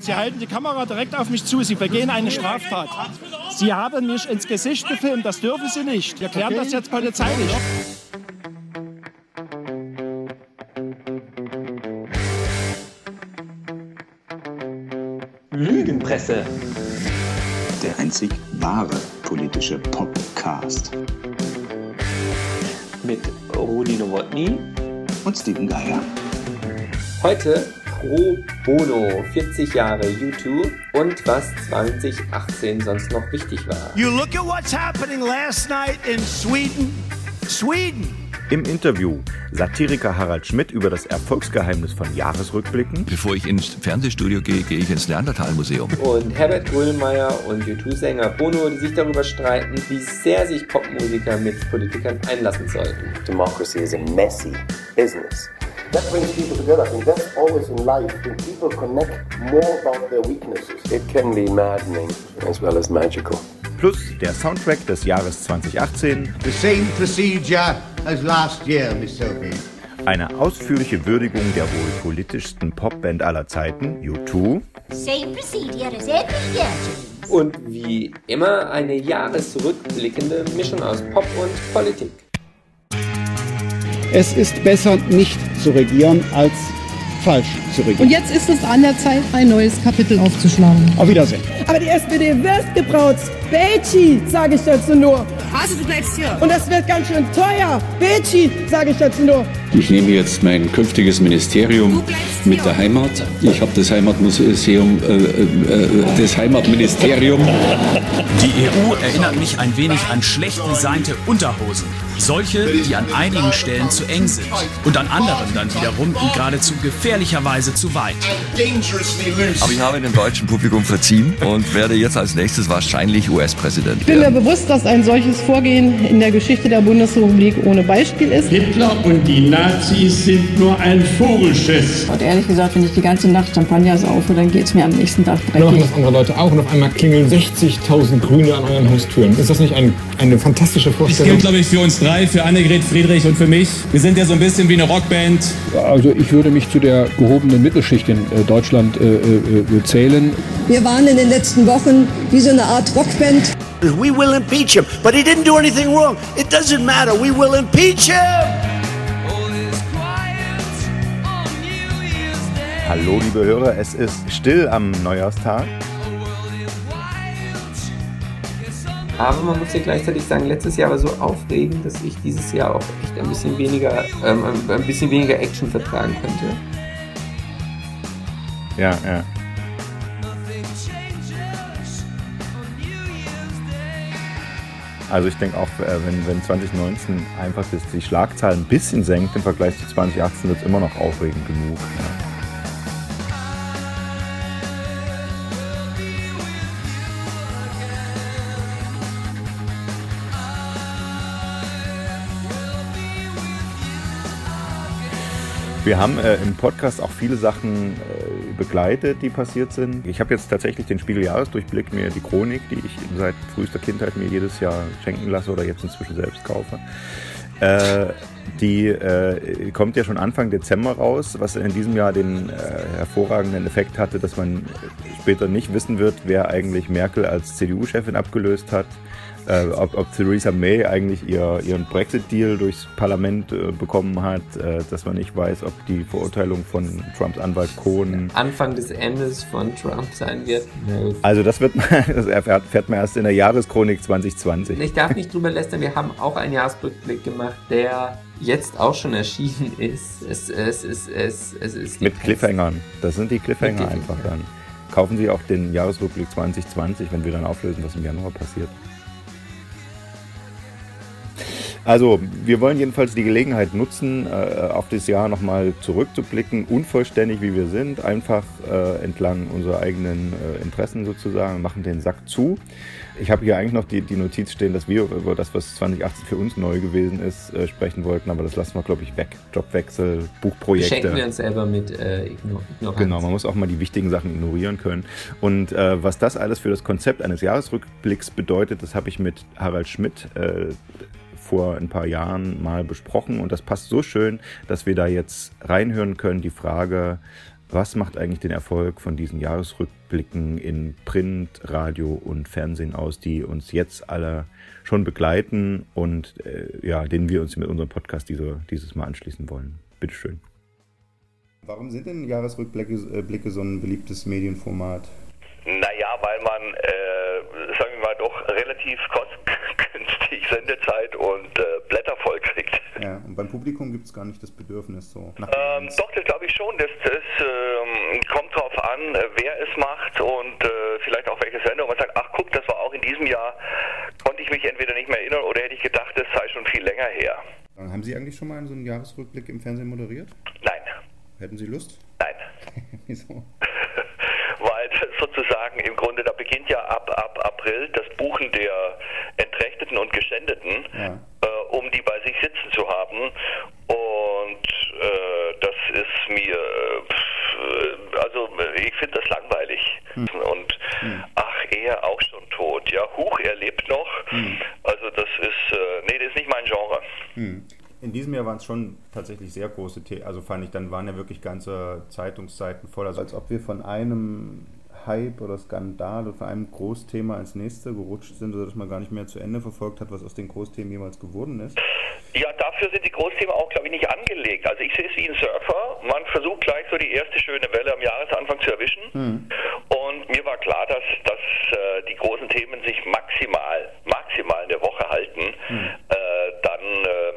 Sie halten die Kamera direkt auf mich zu. Sie begehen eine Straftat. Sie haben mich ins Gesicht gefilmt. Das dürfen Sie nicht. Wir klären okay. das jetzt polizeilich. Lügenpresse. Der einzig wahre politische Podcast. Mit Rudi Nowotny und Steven Geier. Heute Pro Bono, 40 Jahre YouTube und was 2018 sonst noch wichtig war. You look at what's happening last night in Sweden. Sweden. Im Interview Satiriker Harald Schmidt über das Erfolgsgeheimnis von Jahresrückblicken. Bevor ich ins Fernsehstudio gehe, gehe ich ins Neandertal-Museum. Und Herbert Grönemeyer und YouTube-Sänger Bono, die sich darüber streiten, wie sehr sich Popmusiker mit Politikern einlassen sollten. Democracy is a messy business. That brings people together. I think that's always in life. When people connect more about their weaknesses. It can be maddening as well as magical. Plus der Soundtrack des Jahres 2018. The same procedure as last year, Miss Sophie. Eine ausführliche Würdigung der wohl politischsten Popband aller Zeiten, U2. Same procedure as every year, Und wie immer eine jahresrückblickende Mischung aus Pop und Politik. Es ist besser, nicht zu regieren, als falsch zu regieren. Und jetzt ist es an der Zeit, ein neues Kapitel aufzuschlagen. Auf Wiedersehen. Aber die SPD wird gebraut. Bechi, sage ich dazu nur. Also du bleibst hier. Und das wird ganz schön teuer. Bechi, sage ich dazu nur. Ich nehme jetzt mein künftiges Ministerium mit der Heimat. Ich habe das Heimatmuseum, äh, äh, das Heimatministerium. Die EU erinnert mich ein wenig an schlecht designte Unterhosen. Solche, die an einigen Stellen zu eng sind und an anderen dann wiederum in geradezu gefährlicher Weise zu weit. Aber ich habe dem deutschen Publikum verziehen und werde jetzt als nächstes wahrscheinlich US-Präsident. Ich bin mir bewusst, dass ein solches Vorgehen in der Geschichte der Bundesrepublik ohne Beispiel ist. Hitler und die Nazis sind nur ein Vogelschiss. Und ehrlich gesagt, wenn ich die ganze Nacht Champagner saufe, dann geht es mir am nächsten Tag dreckig. Machen das andere Leute auch und auf einmal klingeln 60.000 Grüne an euren Haustüren. Ist das nicht ein, eine fantastische Vorstellung? Das gilt, glaube ich, für uns drei drei, für Annegret Friedrich und für mich. Wir sind ja so ein bisschen wie eine Rockband. Also ich würde mich zu der gehobenen Mittelschicht in äh, Deutschland äh, äh, zählen. Wir waren in den letzten Wochen wie so eine Art Rockband. We will impeach him, but he didn't do anything wrong. It doesn't matter. We will impeach him. Hallo liebe Hörer, es ist still am Neujahrstag. Aber man muss ja gleichzeitig sagen, letztes Jahr war so aufregend, dass ich dieses Jahr auch echt ein bisschen weniger, ähm, ein bisschen weniger Action vertragen könnte. Ja, ja. Also ich denke auch, äh, wenn, wenn 2019 einfach die Schlagzahlen ein bisschen senkt im Vergleich zu 2018, wird es immer noch aufregend genug. Ja. Wir haben äh, im Podcast auch viele Sachen äh, begleitet, die passiert sind. Ich habe jetzt tatsächlich den Spiegeljahresdurchblick, mir die Chronik, die ich seit frühester Kindheit mir jedes Jahr schenken lasse oder jetzt inzwischen selbst kaufe. Äh, die äh, kommt ja schon Anfang Dezember raus, was in diesem Jahr den äh, hervorragenden Effekt hatte, dass man später nicht wissen wird, wer eigentlich Merkel als CDU-Chefin abgelöst hat äh, ob, ob, Theresa May eigentlich ihr, ihren Brexit-Deal durchs Parlament äh, bekommen hat, äh, dass man nicht weiß, ob die Verurteilung von Trumps Anwalt Cohn Anfang des Endes von Trump sein wird. Also das wird man, das erfährt man erst in der Jahreschronik 2020. Ich darf nicht drüber lästern, wir haben auch einen Jahresrückblick gemacht, der jetzt auch schon erschienen ist. Es, es, es, es, es ist Mit Cliffhangern. Das sind die Cliffhanger einfach dann. Kaufen Sie auch den Jahresrückblick 2020, wenn wir dann auflösen, was im Januar passiert. Also, wir wollen jedenfalls die Gelegenheit nutzen, äh, auf das Jahr nochmal zurückzublicken, unvollständig wie wir sind, einfach äh, entlang unserer eigenen äh, Interessen sozusagen, machen den Sack zu. Ich habe hier eigentlich noch die, die Notiz stehen, dass wir über das, was 2018 für uns neu gewesen ist, äh, sprechen wollten, aber das lassen wir, glaube ich, weg. Jobwechsel, Buchprojekte. Schenken wir uns selber mit äh, Ignoranz. Genau, man muss auch mal die wichtigen Sachen ignorieren können. Und äh, was das alles für das Konzept eines Jahresrückblicks bedeutet, das habe ich mit Harald Schmidt vor ein paar Jahren mal besprochen und das passt so schön, dass wir da jetzt reinhören können. Die Frage, Was macht eigentlich den Erfolg von diesen Jahresrückblicken in Print, Radio und Fernsehen aus, die uns jetzt alle schon begleiten und äh, ja, denen wir uns mit unserem Podcast diese, dieses Mal anschließen wollen? Bitteschön. Warum sind denn Jahresrückblicke äh, Blicke so ein beliebtes Medienformat? Naja, weil man, äh, sagen wir mal, doch relativ kostengünstig Sendezeit und äh, Blätter voll kriegt. Ja, und beim Publikum gibt es gar nicht das Bedürfnis so. Ähm, doch, das glaube ich schon. Das, das ähm, kommt drauf an, äh, wer es macht und äh, vielleicht auch welche Sendung. Man sagt, ach guck, das war auch in diesem Jahr, konnte ich mich entweder nicht mehr erinnern oder hätte ich gedacht, das sei schon viel länger her. Haben Sie eigentlich schon mal so einen Jahresrückblick im Fernsehen moderiert? Nein. Hätten Sie Lust? Nein. Wieso? Sozusagen im Grunde, da beginnt ja ab, ab April das Buchen der Entrechteten und Geschändeten, ja. äh, um die bei sich sitzen zu haben. Und äh, das ist mir, äh, also ich finde das langweilig. Hm. Und ach, er auch schon tot. Ja, Huch, er lebt noch. Hm. Also das ist, äh, nee, das ist nicht mein Genre. Hm. In diesem Jahr waren es schon tatsächlich sehr große Themen. Also fand ich, dann waren ja wirklich ganze Zeitungsseiten voll. Also als ob wir von einem Hype oder Skandal oder von einem Großthema ins nächste gerutscht sind, sodass man gar nicht mehr zu Ende verfolgt hat, was aus den Großthemen jemals geworden ist. Ja, dafür sind die Großthemen auch, glaube ich, nicht angelegt. Also ich sehe es wie ein Surfer. Man versucht gleich so die erste schöne Welle am Jahresanfang zu erwischen. Hm. Und mir war klar, dass, dass äh, die großen Themen sich maximal, maximal eine Woche halten. Hm. Äh, dann äh,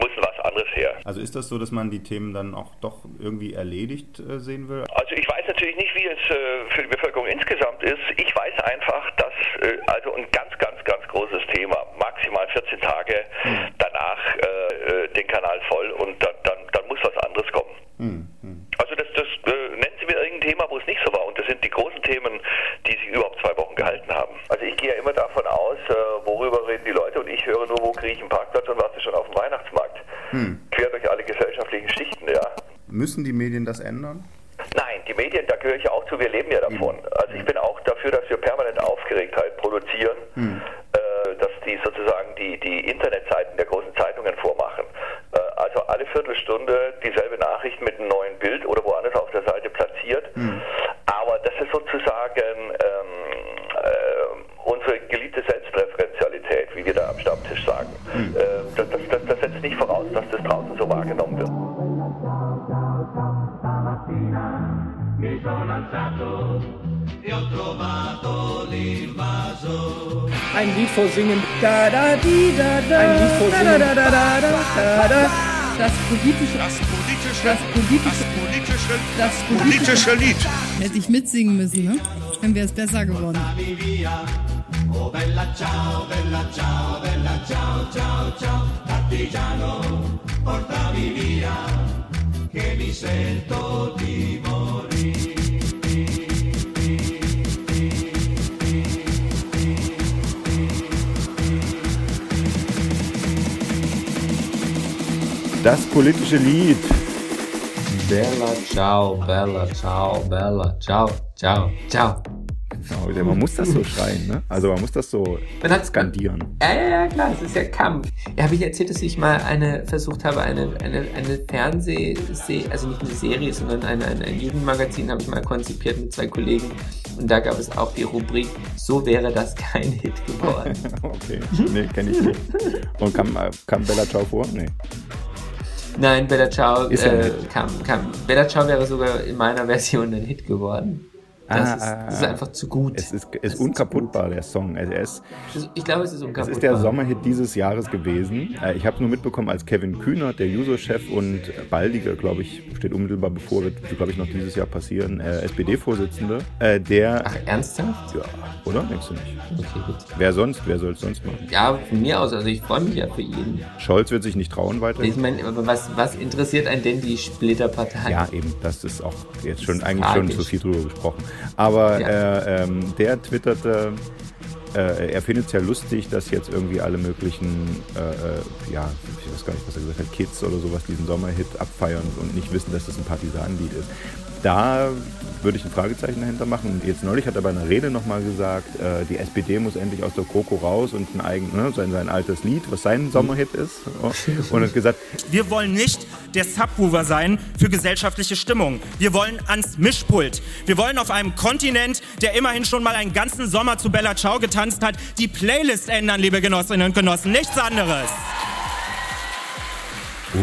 muss was anderes her. Also ist das so, dass man die Themen dann auch doch irgendwie erledigt äh, sehen will? Also ich weiß natürlich nicht, wie es äh, für die Bevölkerung insgesamt ist. Ich weiß einfach, dass äh, also ein ganz, ganz, ganz großes Thema, maximal 14 Tage Hm. danach äh, äh, den Kanal voll und dann, dann, dann muss was anderes kommen. Hm. Hm. Also das, das äh, nennen Sie mir irgendein Thema, wo es nicht so war. Und das sind die großen Themen, die sich überhaupt zwei Wochen gehalten haben. Also ich gehe ja immer davon aus, äh, worüber reden die Leute und ich höre nur, wo kriege ich einen Parkplatz und warte schon auf dem Weihnachtsmarkt. Hm. Quer durch alle gesellschaftlichen Schichten, ja. Müssen die Medien das ändern? Medien, da gehöre ich auch zu, wir leben ja davon. Also ich bin Lied vorsingen. Da da di da da. Ein Lied vorsingen. Da da da da da da da. Das politische. Das politische. Das politische. Das politische. Das politische Lied. Hätte ich mitsingen müssen, ne? Dann wäre es besser geworden. Oh bella ciao, bella ciao, bella ciao, ciao, ciao. Partigiano, portami via, che mi sento di morire. Das politische Lied. Bella ciao, bella ciao, bella ciao, ciao, ciao. Genau, man muss das so schreien, ne? Also man muss das so Man hat's skandieren. Ja, ja, ja, klar, es ist ja Kampf. Ja, habe ich erzählt, dass ich mal eine versucht habe, eine, eine, eine Fernsehserie, also nicht eine Serie, sondern ein, ein, ein Jugendmagazin habe ich mal konzipiert mit zwei Kollegen. Und da gab es auch die Rubrik, so wäre das kein Hit geworden. okay, nee, kenne ich nicht. Und kam, äh, kam Bella Ciao vor? Nee. Nein, Bella Ciao, äh, kam, kam. Bella Ciao wäre sogar in meiner Version ein Hit geworden. Das, Ah, ist, ah, das ist ah. einfach zu gut. Es ist, ist unkaputtbar, der Song. Also er ist, Ich glaube, es ist es unkaputtbar. ist der Sommerhit dieses Jahres gewesen. Äh, Ich habe nur mitbekommen, als Kevin Kühnert, der Juso-Chef und baldige, glaube ich, steht unmittelbar bevor, wird, glaube ich, noch dieses Jahr passieren, äh, SPD-Vorsitzende, äh, der... Ach, ernsthaft? Ja, oder? Denkst du nicht? Okay, gut. Wer sonst? Wer soll es sonst machen? Ja, von mir aus, also ich freue mich ja für ihn. Scholz wird sich nicht trauen weiter. Ich meine, aber was, was interessiert einen denn die Splitterpartei? Ja, eben, das ist auch jetzt schon eigentlich tragisch. schon zu viel drüber gesprochen. Aber Ja. äh, ähm, der twitterte, äh, er findet es ja lustig, dass jetzt irgendwie alle möglichen, äh, äh, ja, ich weiß gar nicht, was er gesagt hat, Kids oder sowas diesen Sommerhit abfeiern und nicht wissen, dass das ein Partisanenlied ist. Da würde ich ein Fragezeichen dahinter machen. Jetzt neulich hat er bei einer Rede nochmal gesagt, äh, die SPD muss endlich aus der Kroko raus und ein eigen, ne, sein, sein altes Lied, was sein Sommerhit ist. Und hat gesagt, wir wollen nicht der Subwoofer sein für gesellschaftliche Stimmung. Wir wollen ans Mischpult. Wir wollen auf einem Kontinent, der immerhin schon mal einen ganzen Sommer zu Bella Ciao getanzt hat, die Playlist ändern, liebe Genossinnen und Genossen. Nichts anderes.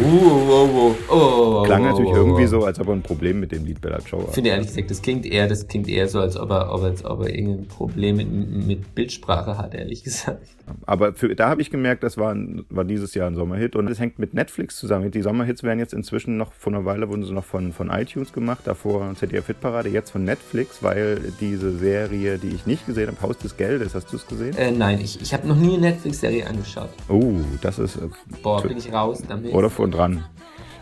Uh, oh, oh, oh, Klang natürlich irgendwie so, als ob er ein Problem mit dem Lied Bella Ciao hat. Ich finde ehrlich gesagt, das klingt eher, das klingt eher so, als ob er, ob er, als ob er irgendein Problem mit, mit Bildsprache hat, ehrlich gesagt. Aber für, da habe ich gemerkt, das war, war dieses Jahr ein Sommerhit und es hängt mit Netflix zusammen. Die Sommerhits werden jetzt inzwischen noch, vor einer Weile wurden sie noch von, von iTunes gemacht, davor ZDF Hitparade, jetzt von Netflix, weil diese Serie, die ich nicht gesehen habe, Haus des Geldes, hast du es gesehen? Äh, nein, ich, ich habe noch nie eine Netflix-Serie angeschaut. Oh, das ist... Äh, Boah, bin ich raus damit. Oder vor dran.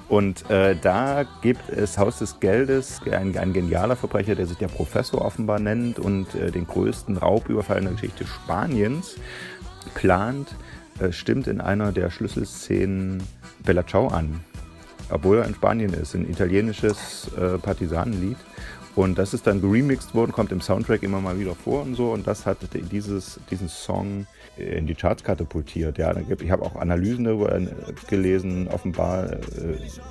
Und äh, da gibt es Haus des Geldes, ein, ein, genialer Verbrecher, der sich der Professor offenbar nennt und äh, den größten Raubüberfall in der Geschichte Spaniens plant, äh, stimmt in einer der Schlüsselszenen Bella Ciao an. Obwohl er in Spanien ist, ein italienisches äh, Partisanenlied. Und das ist dann geremixed worden, kommt im Soundtrack immer mal wieder vor und so. Und das hat dieses, diesen Song in die Charts katapultiert. Ja, ich habe auch Analysen darüber äh, gelesen. Offenbar, äh,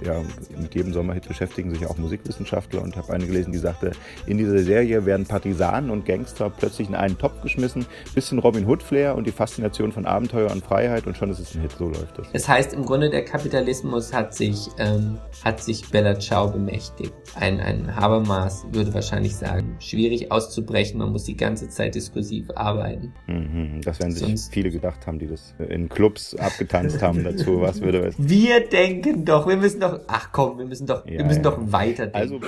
ja, mit jedem Sommerhit beschäftigen sich auch Musikwissenschaftler und habe eine gelesen, die sagte, in dieser Serie werden Partisanen und Gangster plötzlich in einen Topf geschmissen, bisschen Robin Hood Flair und die Faszination von Abenteuer und Freiheit und schon ist es ein Hit. So läuft das. Das heißt, im Grunde der Kapitalismus hat sich ähm, hat sich Bella Ciao bemächtigt. Ein ein Habermas würde wahrscheinlich sagen, schwierig auszubrechen. Man muss die ganze Zeit diskursiv arbeiten. Mhm, das werden sich Sonst viele gedacht haben, die das in Clubs abgetanzt haben dazu. Was würde es? Wir denken doch, wir müssen doch, ach komm, wir müssen doch, ja, wir müssen ja. doch weiterdenken. Also,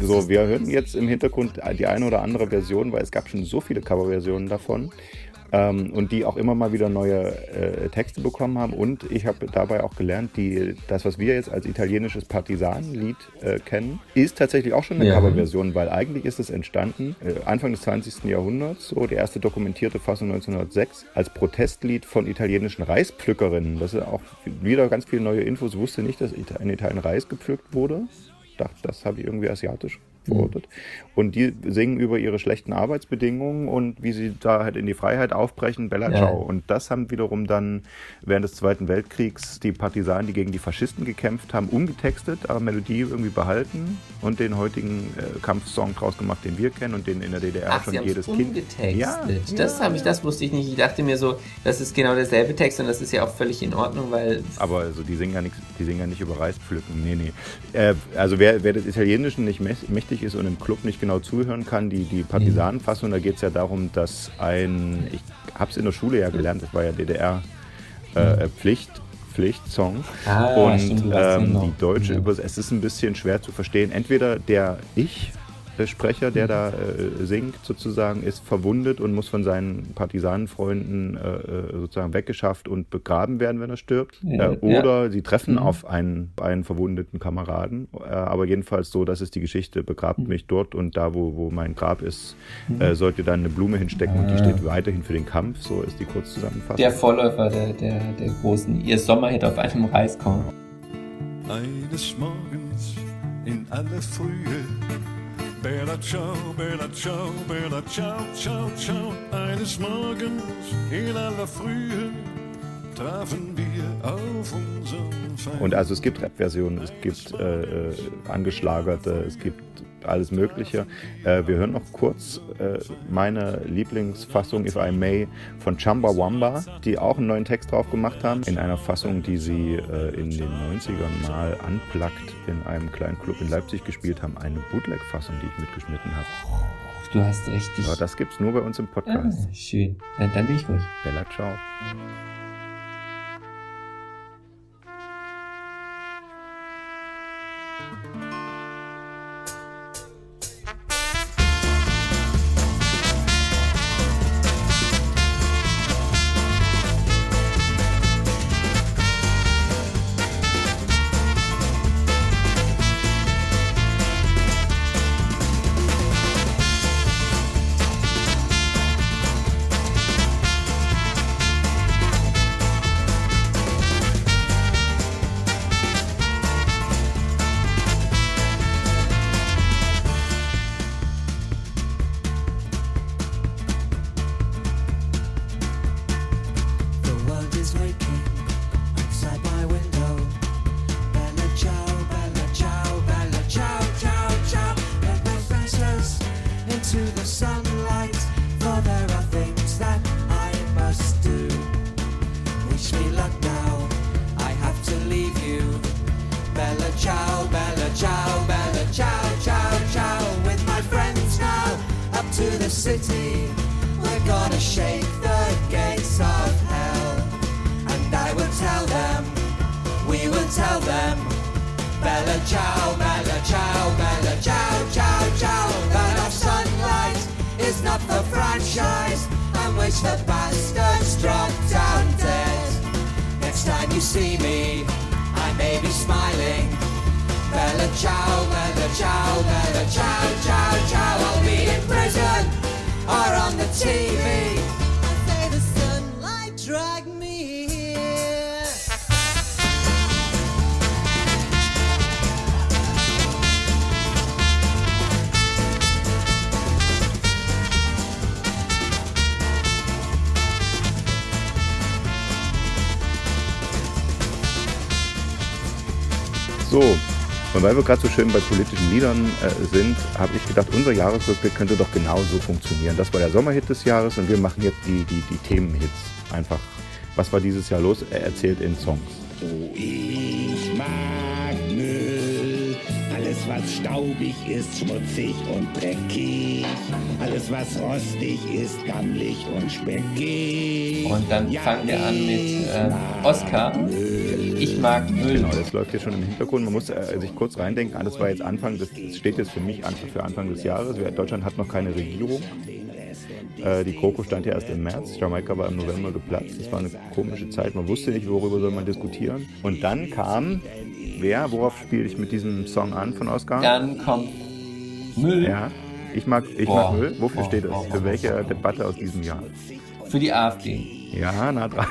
So, wir hören jetzt im Hintergrund die eine oder andere Version, weil es gab schon so viele Coverversionen davon ähm, und die auch immer mal wieder neue äh, Texte bekommen haben. Und ich habe dabei auch gelernt, die, das, was wir jetzt als italienisches Partisanenlied äh, kennen, ist tatsächlich auch schon eine ja. Coverversion, weil eigentlich ist es entstanden äh, Anfang des 20. Jahrhunderts, so die erste dokumentierte Fassung 1906, als Protestlied von italienischen Reispflückerinnen. Das ist auch wieder ganz viele neue Infos. Ich wusste nicht, dass in Italien Reis gepflückt wurde. Ich dachte, das habe ich irgendwie asiatisch verortet. Mhm. Und die singen über ihre schlechten Arbeitsbedingungen und wie sie da halt in die Freiheit aufbrechen, Bella Ciao. Ja. Und das haben wiederum dann während des Zweiten Weltkriegs die Partisanen, die gegen die Faschisten gekämpft haben, umgetextet, aber Melodie irgendwie behalten und den heutigen äh, Kampfsong draus gemacht, den wir kennen und den in der DDR Ach, schon sie jedes umgetextet. Kind. Ja, das ja. habe ich, das wusste ich nicht. Ich dachte mir so, das ist genau derselbe Text und das ist ja auch völlig in Ordnung, weil. Aber also die singen ja nicht, die singen ja nicht über Reispflücken. Nee, nee. Äh, also wer, wer des Italienischen nicht mächtig ist und im Club nicht genau zuhören kann, die, die Partisanenfassung, da geht es ja darum, dass ein, ich habe es in der Schule ja gelernt, das war ja DDR äh, äh, Pflicht, Pflichtsong. Ah, und stimmt, ähm, die deutsche ja. Übersetzung, es ist ein bisschen schwer zu verstehen. Entweder der Ich Sprecher, der da äh, singt, sozusagen, ist verwundet und muss von seinen Partisanenfreunden äh, äh, sozusagen weggeschafft und begraben werden, wenn er stirbt. Ja, äh, oder ja. sie treffen mhm. auf einen, einen verwundeten Kameraden. Äh, aber jedenfalls so, das ist die Geschichte, begrabt mhm. mich dort und da, wo, wo mein Grab ist, mhm. Äh, sollt ihr dann eine Blume hinstecken und die steht weiterhin für den Kampf. So ist die Kurzzusammenfassung. Der Vorläufer der, der, der großen Ihr Sommerhit auf einem Reiskorn. Eines Morgens in aller Frühe Bella ciao, bella ciao, bella ciao, ciao, ciao. Eines Morgens in aller Frühe trafen wir auf unserem Feind. Und also es gibt Rap-Versionen, es gibt äh, äh, angeschlagerte, es gibt alles Mögliche. Äh, wir hören noch kurz äh, meine Lieblingsfassung, If I May, von Chamba Wamba, die auch einen neuen Text drauf gemacht haben, in einer Fassung, die sie äh, in den 90ern mal unplugged in einem kleinen Club in Leipzig gespielt haben. Eine Bootleg-Fassung, die ich mitgeschnitten habe. Du hast richtig. Ja, das gibt's nur bei uns im Podcast. Ah, schön. Dann bin ich ruhig. Bella, ciao, So, und weil wir gerade so schön bei politischen Liedern äh, sind, habe ich gedacht, unser Jahresrückblick könnte doch genauso funktionieren. Das war der Sommerhit des Jahres und wir machen jetzt die, die, die Themenhits. Einfach, was war dieses Jahr los? Er erzählt in Songs. Oh, Alles, was staubig ist, schmutzig und dreckig. Alles, was rostig ist, gammelig und speckig. Und dann Ja, fangen wir an mit äh, Oscar. Ich mag Müll. Genau, das läuft hier schon im Hintergrund. Man muss äh, sich kurz reindenken, ah, das war jetzt Anfang, das, steht jetzt für mich Anfang, für Anfang des Jahres. Deutschland hat noch keine Regierung. Äh, die GroKo stand ja erst im März, Jamaika war im November geplatzt. Das war eine komische Zeit, man wusste nicht, worüber soll man diskutieren. Und dann kam, wer, worauf spiele ich mit diesem Song an von Oscar? Dann kommt Müll Ja, ich mag, ich Boah. mag Müll. Wofür Boah, steht das? boah, Für welche Debatte aus diesem Jahr? für die AfD. Ja, nah dran.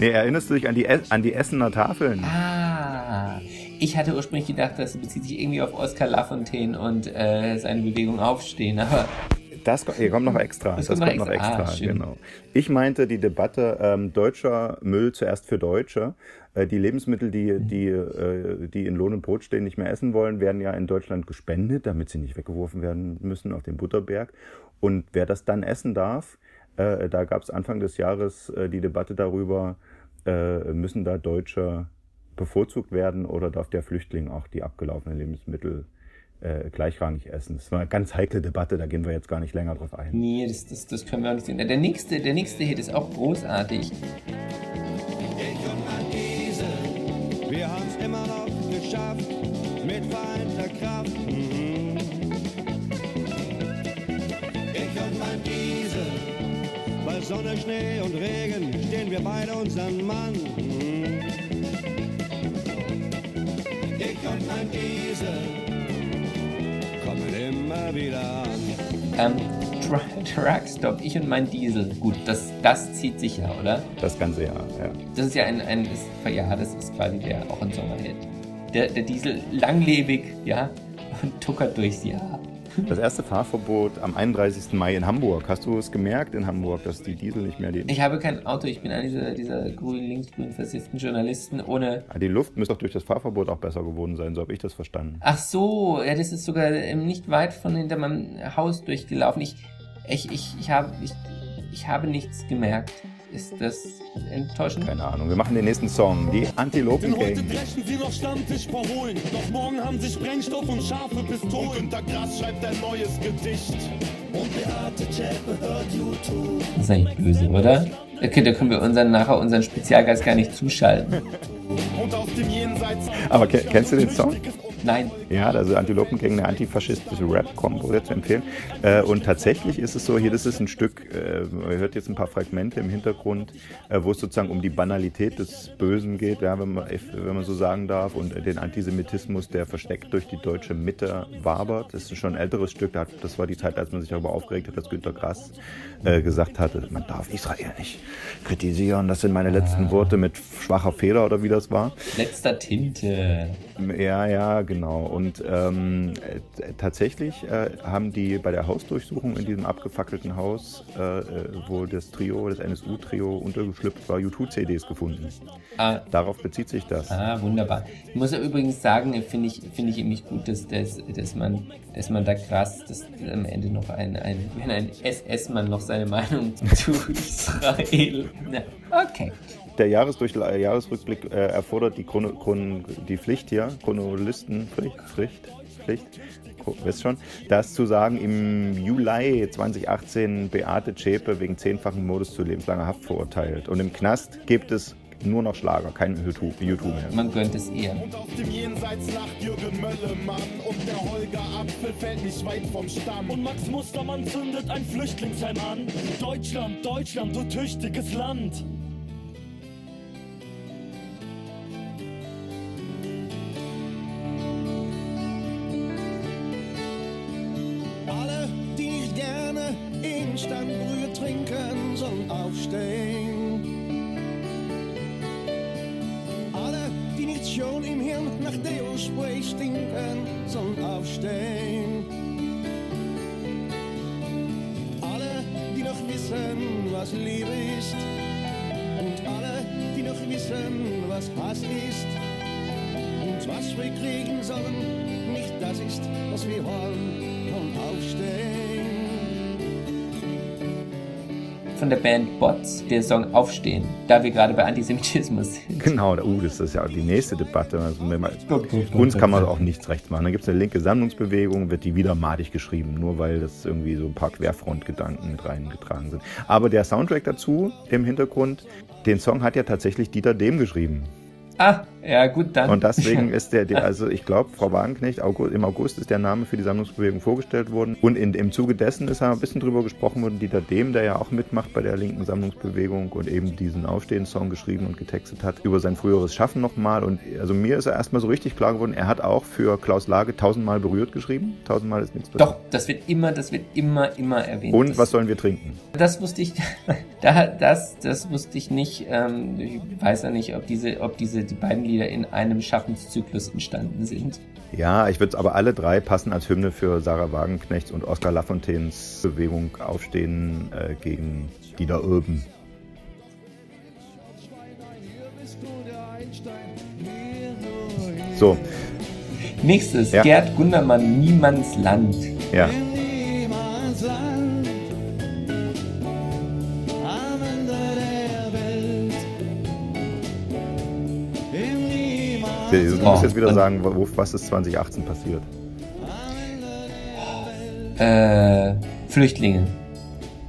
Nee, erinnerst du dich an die, an die Essener Tafeln? Ah, ich hatte ursprünglich gedacht, das bezieht sich irgendwie auf Oskar Lafontaine und äh, seine Bewegung Aufstehen, aber Das hier kommt noch extra. Das Das, kommt noch extra. Ah, genau. Ich meinte die Debatte ähm, deutscher Müll zuerst für Deutsche. Äh, die Lebensmittel, die, Mhm. die, äh, die in Lohn und Brot stehen, nicht mehr essen wollen, werden ja in Deutschland gespendet, damit sie nicht weggeworfen werden müssen auf den Butterberg. Und wer das dann essen darf, äh, da gab es Anfang des Jahres die Debatte darüber, müssen da Deutsche bevorzugt werden oder darf der Flüchtling auch die abgelaufenen Lebensmittel äh, gleichrangig essen. Das war eine ganz heikle Debatte, da gehen wir jetzt gar nicht länger drauf ein. nee, das, das, das können wir auch nicht sehen. Der nächste, der nächste Hit ist auch großartig. Wir haben's immer noch geschafft, mit vereinter Kraft. Mhm. Ich und mein Diesel, bei Sonne, Schnee und Regen stehen wir beide unseren Mann. Mhm. Ich und mein Diesel kommen immer wieder an. Ähm, Tru- Truckstop, ich und mein Diesel. Gut, das, das zieht sich ja, oder? Das ganze Jahr, ja. Das ist ja ein, ein ist, ja, das ist quasi der auch ein Sommerhit. Der, der Diesel langlebig, ja, und tuckert durchs Jahr. Das erste Fahrverbot am 31. Mai in Hamburg. Hast du es gemerkt in Hamburg, dass die Diesel nicht mehr die... Ich habe kein Auto, ich bin einer dieser, dieser grün, linksgrün versifften Journalisten ohne. Ah, Die Luft müsste doch durch das Fahrverbot auch besser geworden sein, so habe ich das verstanden. Ach so, ja, das ist sogar ähm, nicht weit von hinter meinem Haus durchgelaufen. Ich, ich, ich, ich, habe, ich, ich habe nichts gemerkt. Ist das enttäuschend? Keine Ahnung. Wir machen den nächsten Song. Die Antilopen Denn heute Gang. brechen sie noch Stammtisch verholen. Doch morgen haben sie Sprengstoff und scharfe Pistolen. Und Günter Grass schreibt ein neues Gedicht. Und Beate Zschäpe hört YouTube. Das ist eigentlich böse, oder? Okay, da können wir unseren, nachher unseren Spezialgeist gar nicht zuschalten. Und aus dem Jenseits. Aber ke kennst du den Song? Nein. Ja, also Antilopen Gang, eine antifaschistische Rap-Combo, sehr zu empfehlen. Äh, und tatsächlich ist es so, hier, das ist ein Stück, äh, man hört jetzt ein paar Fragmente im Hintergrund, äh, wo es sozusagen um die Banalität des Bösen geht, ja, wenn, man, wenn man so sagen darf, und den Antisemitismus, der versteckt durch die deutsche Mitte wabert. Das ist schon ein älteres Stück, das war die Zeit, als man sich darüber aufgeregt hat, dass Günter Grass äh, gesagt hatte, man darf Israel nicht kritisieren, das sind meine letzten Worte mit schwacher Feder oder wie das war. Letzter Tinte. Ja, ja, genau. Und ähm, äh, tatsächlich äh, haben die bei der Hausdurchsuchung in diesem abgefackelten Haus, äh, äh, wo das Trio, das NSU-Trio untergeschlüpft war, U2-CDs gefunden. Ah. Darauf bezieht sich das. Ah, wunderbar. Ich muss ja übrigens sagen, finde ich, finde ich nämlich gut, dass, dass, dass, man, dass man da krass, dass am Ende noch ein, ein wenn ein SS-Mann noch seine Meinung zu Israel. Na, okay. Der Jahresdurch Jahresrückblick äh, erfordert die, Chrono Chron die Pflicht hier, Chronolistenpflicht, Pflicht, Pflicht, wisst schon, das zu sagen, im Juli 2018 Beate Zschäpe wegen zehnfachen Mordes zu lebenslanger Haft verurteilt. Und im Knast gibt es nur noch Schlager, kein YouTube, YouTube mehr. Man gönnt es ihr. Und auf dem Jenseits lacht Jürgen Möllemann und der Holger Apfel fällt nicht weit vom Stamm. Und Max Mustermann zündet ein Flüchtlingsheim an. Deutschland, Deutschland, du tüchtiges Land. Von der Band Bots, der Song Aufstehen, da wir gerade bei Antisemitismus sind. Genau, uh, das ist ja die nächste Debatte. Also, uns kann man auch nichts rechts machen. Da gibt es eine linke Sammlungsbewegung, wird die wieder madig geschrieben, nur weil das irgendwie so ein paar Querfrontgedanken mit reingetragen sind. Aber der Soundtrack dazu im Hintergrund, den Song hat ja tatsächlich Dieter Dehm geschrieben. Ah, ja gut, dann. Und deswegen ist der, der also ich glaube, Frau Wagenknecht, August, im August ist der Name für die Sammlungsbewegung vorgestellt worden. Und in, im Zuge dessen ist ein bisschen drüber gesprochen worden, Dieter Dehm, der ja auch mitmacht bei der linken Sammlungsbewegung und eben diesen Aufstehens-Song geschrieben und getextet hat, über sein früheres Schaffen nochmal. Und also mir ist er erstmal so richtig klar geworden, er hat auch für Klaus Lage tausendmal berührt geschrieben. Tausendmal ist nichts Doch, das wird immer, das wird immer, immer erwähnt. Und das, was sollen wir trinken? Das wusste ich, da, das, das wusste ich nicht. Ähm, ich weiß ja nicht, ob diese, ob diese, die beiden Lieder in einem Schaffenszyklus entstanden sind. Ja, ich würde es aber alle drei passen als Hymne für Sarah Wagenknechts und Oskar Lafontaines Bewegung aufstehen äh, gegen die da oben. So. Nächstes, Ja. Gerd Gundermann, Niemands Land. Ja. Du musst jetzt wieder sagen, wo, was ist 2018 passiert. Äh, Flüchtlinge.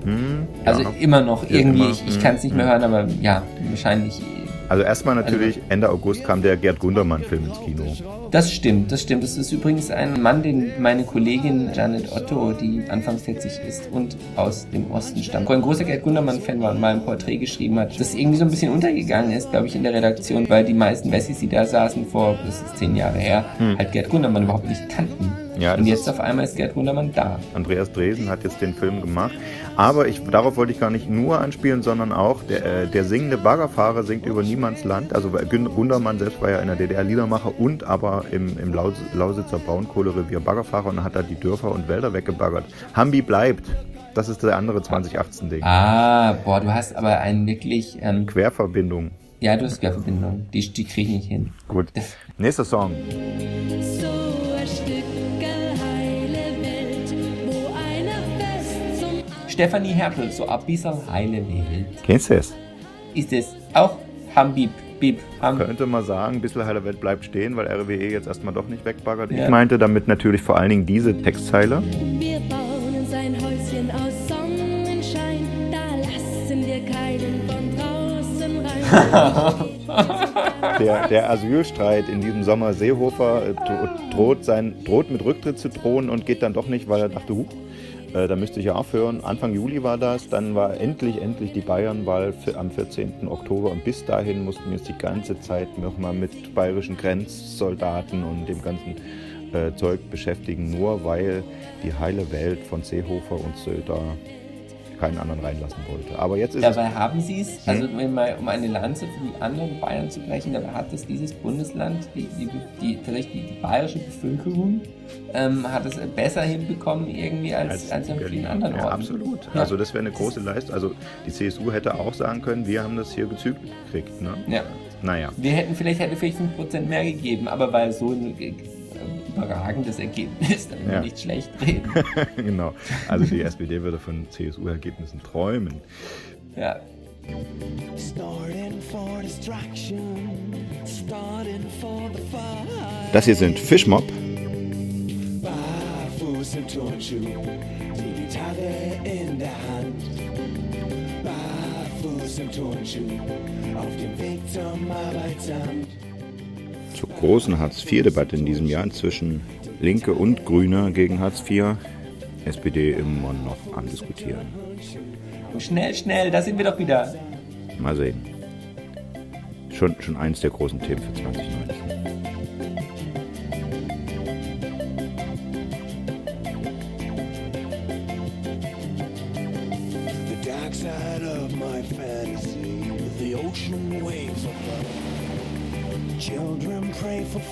Hm, Also ja. immer noch irgendwie, immer, ich, ich hm, kann es nicht mehr hm. hören, aber ja, wahrscheinlich. Also erstmal natürlich, Ende August kam der Gerd Gundermann-Film ins Kino. Das stimmt, das stimmt. Das ist übrigens ein Mann, den meine Kollegin Janet Otto, die anfangs 40 ist und aus dem Osten stammt, ein großer Gerd Gundermann-Fan war und mal ein Porträt geschrieben hat, das irgendwie so ein bisschen untergegangen ist, glaube ich, in der Redaktion, weil die meisten Wessis, die da saßen vor, das ist zehn Jahre her, Hm. halt Gerd Gundermann überhaupt nicht kannten. Ja, und das jetzt auf einmal ist Gerd Gundermann da. Andreas Dresen hat jetzt den Film gemacht. Aber ich, darauf wollte ich gar nicht nur anspielen, sondern auch der, äh, der singende Baggerfahrer singt über Niemands Land. Also Gundermann selbst war ja in der DDR Liedermacher und aber im, im Laus, Lausitzer Braunkohlerevier Baggerfahrer und hat da die Dörfer und Wälder weggebaggert. Hambi bleibt. Das ist der andere 2018-Ding. Ah, boah, du hast aber einen wirklich... Ähm, Querverbindung. ja, du hast Querverbindung. Die, die kriege ich nicht hin. Gut. Nächster Song. So ein Stückel Stefanie Hertel, so ein bisschen heile Welt. Kennst du es? Ist es auch Hambib, Bib, Ham. Könnte man sagen, ein bisschen heile Welt bleibt stehen, weil RWE jetzt erstmal doch nicht wegbaggert. Ja. Ich meinte damit natürlich vor allen Dingen diese Textzeile. Wir bauen uns ein Häuschen aus Sonnenschein, da lassen wir keinen von draußen rein. Der, der Asylstreit in diesem Sommer Seehofer äh, dro- droht, sein, droht mit Rücktritt zu drohen und geht dann doch nicht, weil er dachte, huch, äh, da müsste ich ja aufhören. Anfang Juli war das, dann war endlich, endlich die Bayernwahl am 14. Oktober und bis dahin mussten wir uns die ganze Zeit nochmal mit bayerischen Grenzsoldaten und dem ganzen äh, Zeug beschäftigen, nur weil die heile Welt von Seehofer und Söder keinen anderen reinlassen wollte. Aber jetzt ist es Dabei haben sie es, also mal, um eine Lanze für die anderen Bayern zu brechen, dabei hat es dieses Bundesland, die, die, die, tatsächlich die, die bayerische Bevölkerung, ähm, hat es besser hinbekommen irgendwie als, als, an vielen anderen ja, Orten. absolut. Ja. Also das wäre eine große Leistung. Also die CSU hätte auch sagen können, wir haben das hier gezügelt gekriegt. Ne? Ja. Naja. Wir hätten vielleicht hätte vielleicht 5% mehr gegeben, aber weil so ein äh, überragendes Ergebnis, dann Ja. ja. nicht schlecht reden. genau. Also die SPD würde von CSU-Ergebnissen träumen. Ja. Starting for destruction, starting for the fight. Das hier sind Fischmob. Turnschuh, die Gitarre in der Hand. Barfuß im Turnschuh, auf dem Weg zum Arbeitsamt. Zur großen Hartz-IV-Debatte in diesem Jahr zwischen Linke und Grüne gegen Hartz IV. SPD immer noch andiskutieren. Schnell, schnell, da sind wir doch wieder. Mal sehen. Schon, schon eins der großen Themen für 2019.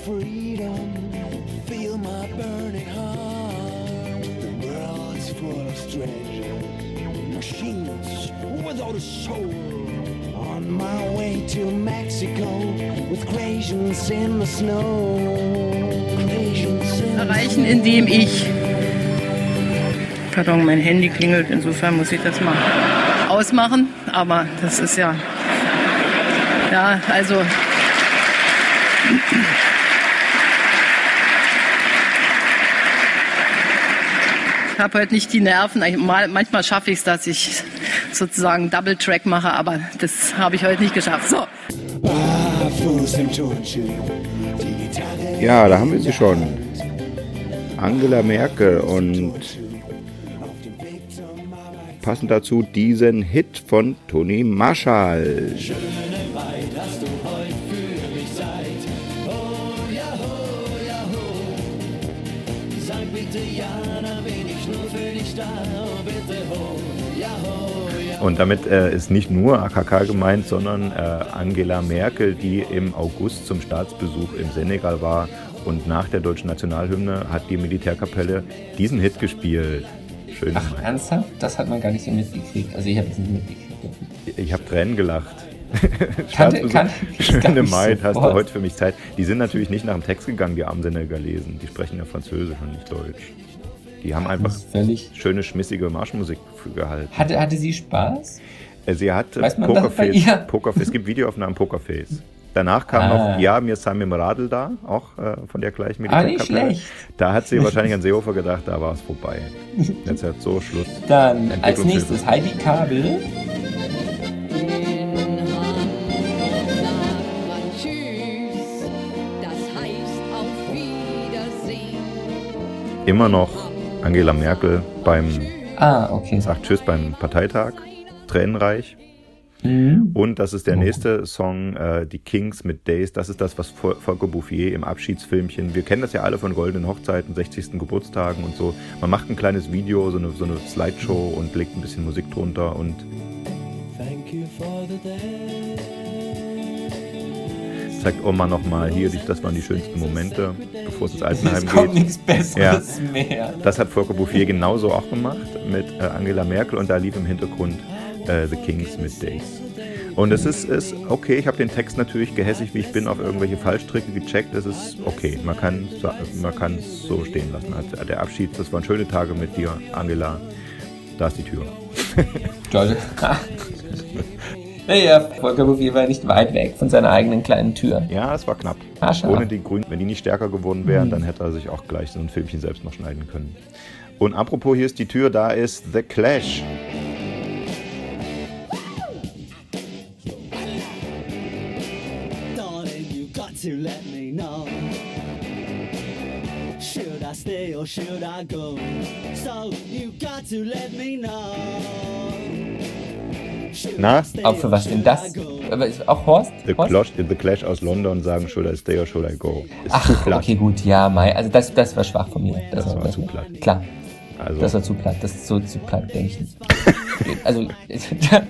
freedom, feel my burning heart. The world's full of strangers, machines without a soul. On my way to Mexico, with creations in the snow. Erreichen, indem ich. Pardon, mein Handy klingelt, insofern muss ich das mal ausmachen. Aber das ist ja. Ja, also. Ich habe heute nicht die Nerven. Manchmal schaffe ich es, dass ich sozusagen Double Track mache, aber das habe ich heute nicht geschafft. So. Ja, da haben wir sie schon. Angela Merkel und passend dazu diesen Hit von Toni Marshall. Schöne Weid hast du heute für mich Zeit. Oh ja, oh ja, oh. Sag bitte ja, dann bin Und damit äh, ist nicht nur AKK gemeint, sondern äh, Angela Merkel, die im August zum Staatsbesuch im Senegal war und nach der deutschen Nationalhymne hat die Militärkapelle diesen Hit gespielt. Schön. Ach, ernsthaft? Das hat man gar nicht so mitgekriegt. Also ich habe es nicht mitgekriegt. Ich habe Tränen gelacht. Kannte- kannte Schöne Maid, hast du heute für mich Zeit. Die sind natürlich nicht nach dem Text gegangen, die armen Senegalesen. Die sprechen ja Französisch und nicht Deutsch. Die haben einfach schöne, schmissige Marschmusik gehalten. Hatte, hatte sie Spaß? Äh, Sie hat äh, Pokerface. Pokerface. Es gibt Videoaufnahmen Pokerface. Danach kam Ah. noch Ja, mir Samim Radl da, auch äh, von der gleichen Ah, nicht Militärkapelle. schlecht. Da hat sie wahrscheinlich an Seehofer gedacht, da war es vorbei. Jetzt hat so Schluss. Dann als nächstes Heidi Kabel. Tschüss, das heißt auf Wiedersehen. Immer noch Angela Merkel beim Ah, okay. sagt Tschüss beim Parteitag. Tränenreich. Mhm. Und das ist der nächste Song, äh, die Kings mit Days. Das ist das, was Vol- Volker Bouffier im Abschiedsfilmchen. Wir kennen das ja alle von goldenen Hochzeiten, 60. Geburtstagen und so. Man macht ein kleines Video, so eine, so eine Slideshow und legt ein bisschen Musik drunter und Thank you for the day. Zeigt Oma nochmal hier, das waren die schönsten Momente, bevor es ins Altenheim Es geht. kommt nichts Besseres mehr. Das hat Volker Bouffier genauso auch gemacht mit äh, Angela Merkel und da lief im Hintergrund äh, The Kings mit Days. Und es ist, ist okay, ich habe den Text natürlich gehässig, wie ich bin, auf irgendwelche Fallstricke gecheckt. Es ist okay, man kann man kann es so stehen lassen. Also der Abschied, das waren schöne Tage mit dir, Angela. Da ist die Tür. Toll. Naja, Volker Bouffier war nicht weit weg von seiner eigenen kleinen Tür. Ja, es war knapp. Ah. Ohne die Grünen, wenn die nicht stärker geworden wären, Mhm. dann hätte er sich auch gleich so ein Filmchen selbst noch schneiden können. Und apropos, hier ist die Tür, da ist The Clash. Darling, you got to let me know. Should I stay or should I go? So you got to let me know. Na? Auch für was denn das? Aber ist auch Horst? The Horst? Clash, The Clash aus London sagen, should I stay or should I go? Ist zu Ach, platt. okay, gut, ja, Mai. Also das, das war schwach von mir. Das war zu platt. Klar. Also- Das war zu platt. Das ist so zu platt, denke ich nicht. also,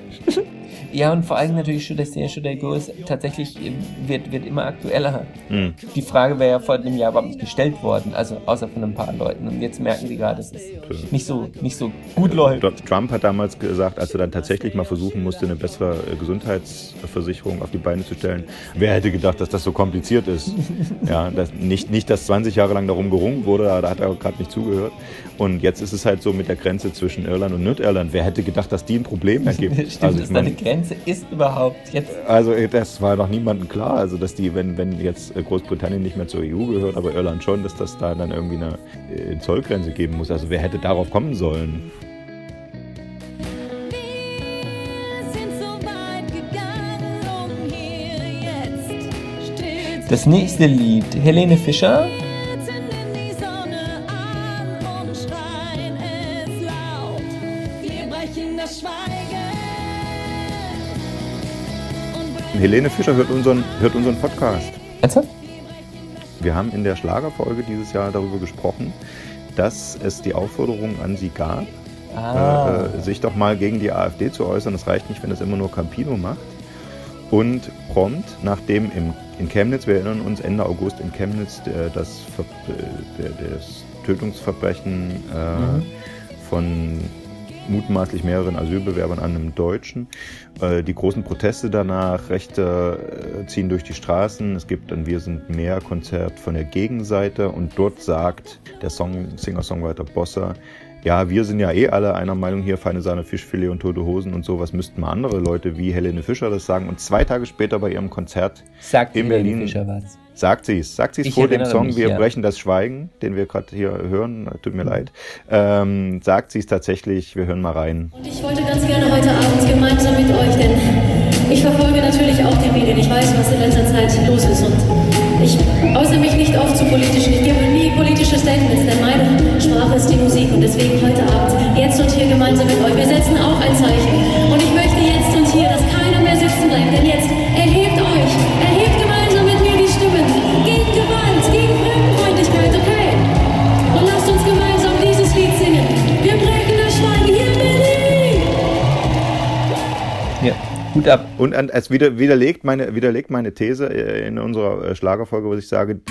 ja, und vor allem natürlich Should I Stay or Should I Go ist tatsächlich, äh, wird, wird immer aktueller. Hm. Die Frage wäre ja vor einem Jahr überhaupt nicht gestellt worden, also außer von ein paar Leuten. Und jetzt merken die gerade, dass es nicht so, nicht so gut läuft. Trump hat damals gesagt, als er dann tatsächlich mal versuchen musste, eine bessere äh, Gesundheitsversicherung auf die Beine zu stellen, wer hätte gedacht, dass das so kompliziert ist? ja, dass nicht, nicht, dass 20 Jahre lang darum gerungen wurde, da hat er gerade nicht zugehört. Und jetzt ist es halt so mit der Grenze zwischen Irland und Nordirland. Wer hätte gedacht, dass die ein Problem ergibt? Stimmt, also, ich da eine mein, Grenze ist überhaupt jetzt. also das war doch niemandem klar. Also dass die, wenn, wenn jetzt Großbritannien nicht mehr zur EU gehört, aber Irland schon, dass das da dann irgendwie eine äh, Zollgrenze geben muss. Also wer hätte darauf kommen sollen? Das nächste Lied, Helene Fischer. Helene Fischer hört unseren, hört unseren Podcast. Ernsthaft? Wir haben in der Schlagerfolge dieses Jahr darüber gesprochen, dass es die Aufforderung an sie gab, Ah. äh, sich doch mal gegen die AfD zu äußern. Es reicht nicht, wenn es immer nur Campino macht. Und prompt, nachdem im, in Chemnitz, wir erinnern uns, Ende August in Chemnitz der, das, Ver, äh, der, das Tötungsverbrechen äh, Mhm. von mutmaßlich mehreren Asylbewerbern an einem Deutschen. Äh, die großen Proteste danach, Rechte äh, ziehen durch die Straßen. Es gibt ein Wir sind mehr Konzert von der Gegenseite und dort sagt der Song, Singer-Songwriter Bossa, ja, wir sind ja eh alle einer Meinung hier, feine Sahne, Fischfilet und tote Hosen und so. Was müssten mal andere Leute wie Helene Fischer das sagen? Und zwei Tage später bei ihrem Konzert Sagt in Helene Berlin Fischer was. sagt sie es. Sagt sie es vor dem Song mich, Wir ja. brechen das Schweigen, den wir gerade hier hören. Tut mir leid. Ähm, sagt sie es tatsächlich. Wir hören mal rein. Ich wollte ganz gerne heute Abend gemeinsam mit euch, denn ich verfolge natürlich auch die Medien. Ich weiß, was in letzter Zeit los ist und ich äußere mich nicht oft zu politischen. Ich gebe nie politische Statements, denn Sprache ist die Musik und deswegen heute Abend, jetzt und hier gemeinsam mit euch. Wir setzen auch ein Zeichen und ich möchte jetzt und hier, dass keiner mehr sitzen bleibt, denn jetzt Hut ab. Und es wieder, widerlegt, meine, widerlegt meine These äh, in unserer äh, Schlagerfolge, wo ich sage,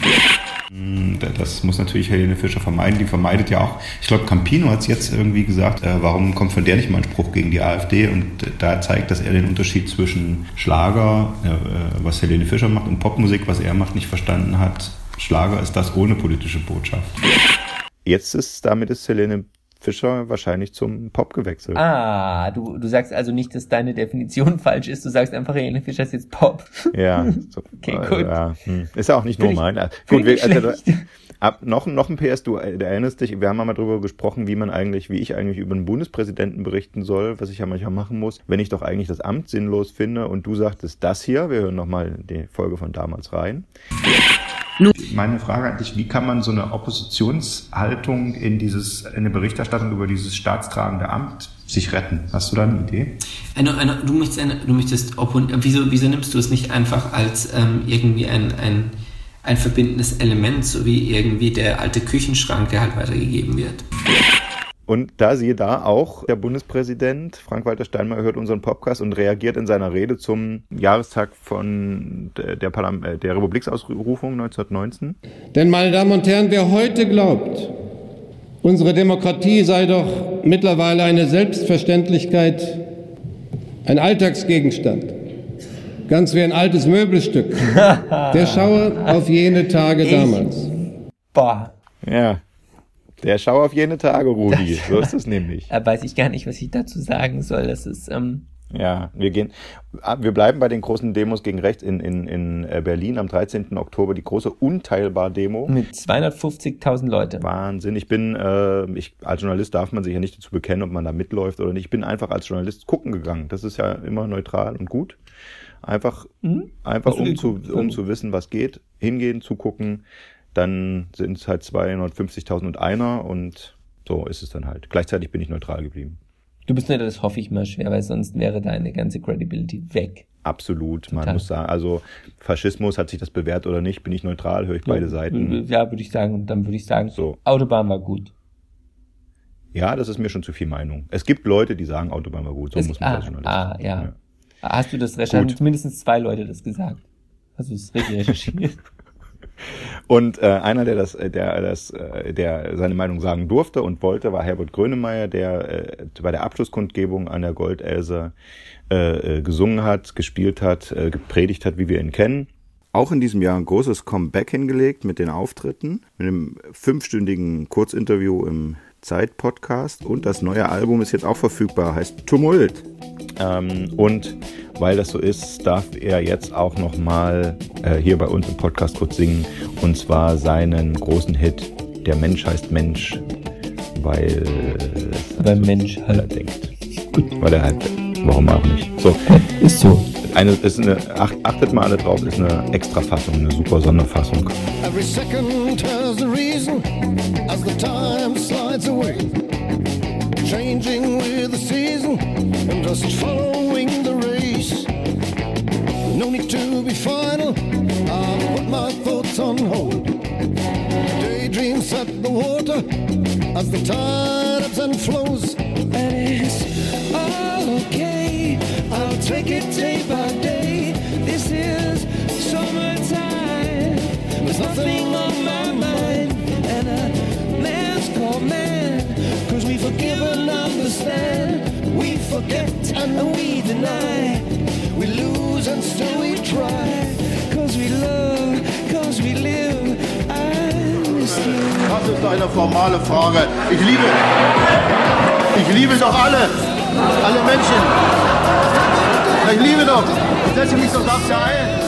Mm, das muss natürlich Helene Fischer vermeiden. Die vermeidet ja auch, ich glaube, Campino hat es jetzt irgendwie gesagt, äh, warum kommt von der nicht mal ein Spruch gegen die AfD? Und äh, da zeigt, dass er den Unterschied zwischen Schlager, äh, was Helene Fischer macht, und Popmusik, was er macht, nicht verstanden hat. Schlager ist das ohne politische Botschaft. Jetzt ist, damit ist Helene Fischer wahrscheinlich zum Pop gewechselt. Ah, du, du sagst also nicht, dass deine Definition falsch ist. Du sagst einfach, Helene Fischer ist jetzt Pop. Ja, so, Okay, äh, gut. Ja, hm. Ist ja auch nicht nur ich- mein. Gut, wir, also, ab, noch, noch ein PS, du äh, erinnerst dich, wir haben mal drüber gesprochen, wie man eigentlich, wie ich eigentlich über einen Bundespräsidenten berichten soll, was ich ja manchmal machen muss, wenn ich doch eigentlich das Amt sinnlos finde und du sagtest das hier, wir hören nochmal die Folge von damals rein. Meine Frage an dich, wie kann man so eine Oppositionshaltung in dieses, in eine Berichterstattung über dieses staatstragende Amt sich retten? Hast du da eine Idee? Eine, eine, du möchtest, eine, du möchtest oppon- wieso, wieso nimmst du es nicht einfach als ähm, irgendwie ein, ein, ein verbindendes Element, so wie irgendwie der alte Küchenschrank, der halt weitergegeben wird? Und da siehe da auch, der Bundespräsident Frank-Walter Steinmeier hört unseren Podcast und reagiert in seiner Rede zum Jahrestag von der, der, Parlam äh, der Republiksausrufung 1919. Denn, meine Damen und Herren, wer heute glaubt, unsere Demokratie sei doch mittlerweile eine Selbstverständlichkeit, ein Alltagsgegenstand, ganz wie ein altes Möbelstück, der schaue auf jene Tage Ich- damals. Boah, Ja, der Schau auf jene Tage, Rudi. So ist es nämlich. da weiß ich gar nicht, was ich dazu sagen soll. Das ist, ähm, Ja, wir gehen, ah, wir bleiben bei den großen Demos gegen rechts in, in, in äh, Berlin am 13. Oktober, die große Unteilbar-Demo. mit 250.000 Leute. Wahnsinn. Ich bin, äh, ich, als Journalist darf man sich ja nicht dazu bekennen, ob man da mitläuft oder nicht. Ich bin einfach als Journalist gucken gegangen. Das ist ja immer neutral und gut. Einfach, Mhm. einfach um zu, um zu wissen, was geht, hingehen, zugucken. Dann sind es halt 250.000 und einer und so ist es dann halt. Gleichzeitig bin ich neutral geblieben. Du bist nicht, das hoffe ich mal schwer, weil sonst wäre deine ganze Credibility weg. Absolut. Man Total. muss sagen, also Faschismus, hat sich das bewährt oder nicht, bin ich neutral, höre ich beide Seiten. Ja, würde ich sagen. Und dann würde ich sagen, So. Autobahn war gut. Ja, das ist mir schon zu viel Meinung. Es gibt Leute, die sagen, Autobahn war gut. So Es- muss man ah, als Journalist. ah, ja. Hast du das recherchiert? Mindestens zwei Leute das gesagt. Hast du es richtig recherchiert? Und äh, einer, der das, äh, der das, äh, der seine Meinung sagen durfte und wollte, war Herbert Grönemeyer, der äh, bei der Abschlusskundgebung an der Goldelse äh, äh, gesungen hat, gespielt hat, äh, gepredigt hat, wie wir ihn kennen. Auch in diesem Jahr ein großes Comeback hingelegt mit den Auftritten, mit einem fünfstündigen Kurzinterview im Zeit-Podcast und das neue Album ist jetzt auch verfügbar, heißt Tumult. Ähm, und weil das so ist, darf er jetzt auch nochmal äh, hier bei uns im Podcast kurz singen und zwar seinen großen Hit Der Mensch heißt Mensch, weil Beim Mensch halt denkt. Weil er halt, warum auch nicht. So. Ist so. Eine, ist eine, ach, achtet mal alle drauf, ist eine Extrafassung, eine super Sonderfassung. Every second has a reason as the time slides away. Changing with the season and just following the race. No need to be final, I'll put my thoughts on hold. Daydreams set the water as the tide ebbs and flows. And it's all okay, I'll take it day by day. This is summertime, there's nothing on my forgive and understand. We forget and we deny. We lose and still we try. Cause we love, cause we live. Das ist eine formale Frage. Ich liebe, ich liebe doch alle, alle Menschen. Ich liebe doch. Ich setze mich doch aufs ein.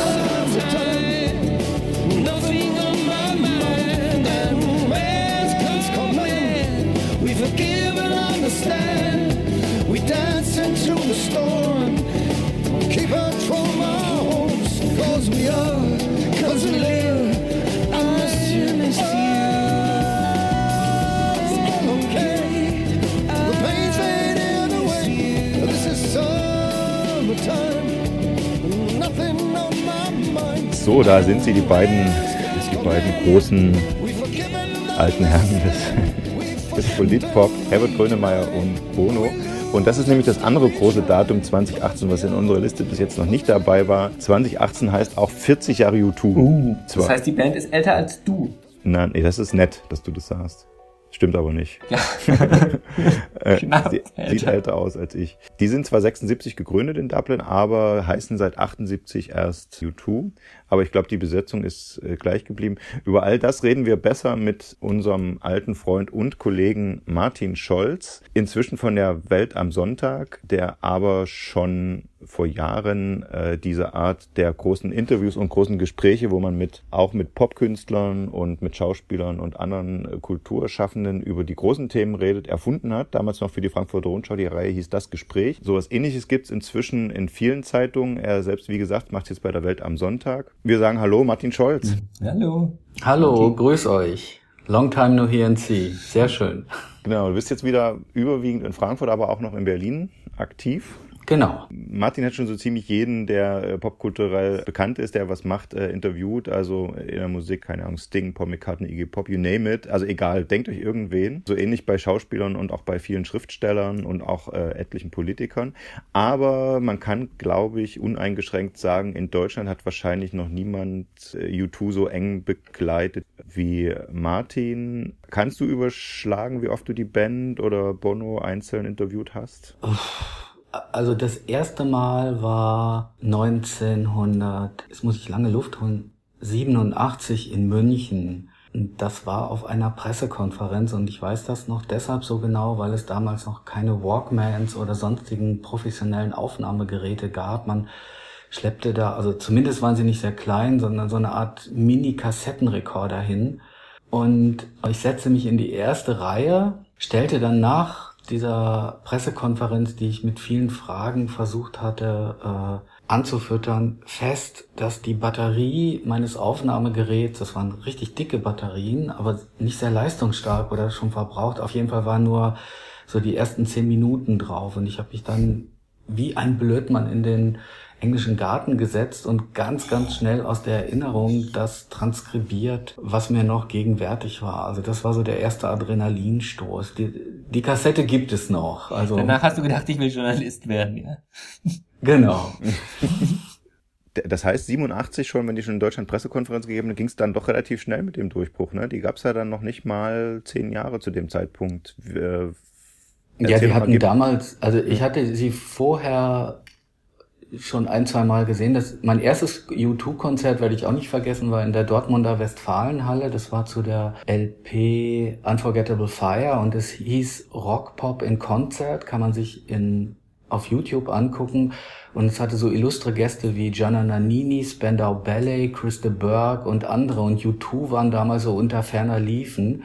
So, da sind sie, die beiden, die beiden großen alten Herren des, des Politpop, Herbert Grönemeyer und Bono. Und das ist nämlich das andere große Datum 2018, was in unserer Liste bis jetzt noch nicht dabei war. 2018 heißt auch 40 Jahre U2. Uh, das heißt, die Band ist älter als du. Nein, nee, das ist nett, dass du das sagst. Stimmt aber nicht. Ja. äh, sie, älter. sieht älter aus als ich. Die sind zwar 76 gegründet in Dublin, aber heißen seit 78 erst U2. Aber ich glaube, die Besetzung ist äh, gleich geblieben. Über all das reden wir besser mit unserem alten Freund und Kollegen Martin Scholz. Inzwischen von der Welt am Sonntag, der aber schon vor Jahren äh, diese Art der großen Interviews und großen Gespräche, wo man mit auch mit Popkünstlern und mit Schauspielern und anderen äh, Kulturschaffenden über die großen Themen redet, erfunden hat. Damals noch für die Frankfurter Rundschau. Die Reihe hieß Das Gespräch. Sowas ähnliches gibt's inzwischen in vielen Zeitungen. Er selbst, wie gesagt, macht jetzt bei der Welt am Sonntag. Wir sagen Hallo, Martin Scholz. Hallo. Hallo, grüß euch. Long time no here and see. Sehr schön. Genau, du bist jetzt wieder überwiegend in Frankfurt, aber auch noch in Berlin aktiv. Genau. Martin hat schon so ziemlich jeden, der äh, popkulturell bekannt ist, der was macht, äh, interviewt. Also in der Musik, keine Ahnung, Sting, Paul McCartney, Iggy Pop, you name it. Also egal, denkt euch irgendwen. So ähnlich bei Schauspielern und auch bei vielen Schriftstellern und auch äh, etlichen Politikern. Aber man kann, glaube ich, uneingeschränkt sagen, in Deutschland hat wahrscheinlich noch niemand äh, U2 so eng begleitet wie Martin. Kannst du überschlagen, wie oft du die Band oder Bono einzeln interviewt hast? Also das erste Mal war 1900, jetzt muss ich lange Luft holen, 87 in München. Und Das war auf einer Pressekonferenz und ich weiß das noch deshalb so genau, weil es damals noch keine Walkmans oder sonstigen professionellen Aufnahmegeräte gab. Man schleppte da, also zumindest waren sie nicht sehr klein, sondern so eine Art Mini-Kassettenrekorder hin. Und ich setzte mich in die erste Reihe, stellte dann nach dieser Pressekonferenz, die ich mit vielen Fragen versucht hatte äh, anzufüttern, fest, dass die Batterie meines Aufnahmegeräts, das waren richtig dicke Batterien, aber nicht sehr leistungsstark oder schon verbraucht. Auf jeden Fall waren nur so die ersten zehn Minuten drauf und ich habe mich dann wie ein Blödmann in den englischen Garten gesetzt und ganz, ganz schnell aus der Erinnerung das transkribiert, was mir noch gegenwärtig war. Also das war so der erste Adrenalinstoß. Die, die Kassette gibt es noch. Also Danach hast du gedacht, ich will Journalist werden, ja. Genau. Das heißt, 87 schon, wenn die schon in Deutschland Pressekonferenz gegeben, ging es dann doch relativ schnell mit dem Durchbruch. Ne? Die gab es ja dann noch nicht mal zehn Jahre zu dem Zeitpunkt. Äh, Ja, die hatten damals, also ich hatte sie vorher schon ein, zwei Mal gesehen. Das, mein erstes U2-Konzert werde ich auch nicht vergessen, war in der Dortmunder Westfalenhalle. Das war zu der LP Unforgettable Fire und es hieß Rock Pop in Konzert. Kann man sich in, auf YouTube angucken. Und es hatte so illustre Gäste wie Gianna Nannini, Spandau Ballet, Christa Burke und andere. Und U2 waren damals so unter ferner Liefen.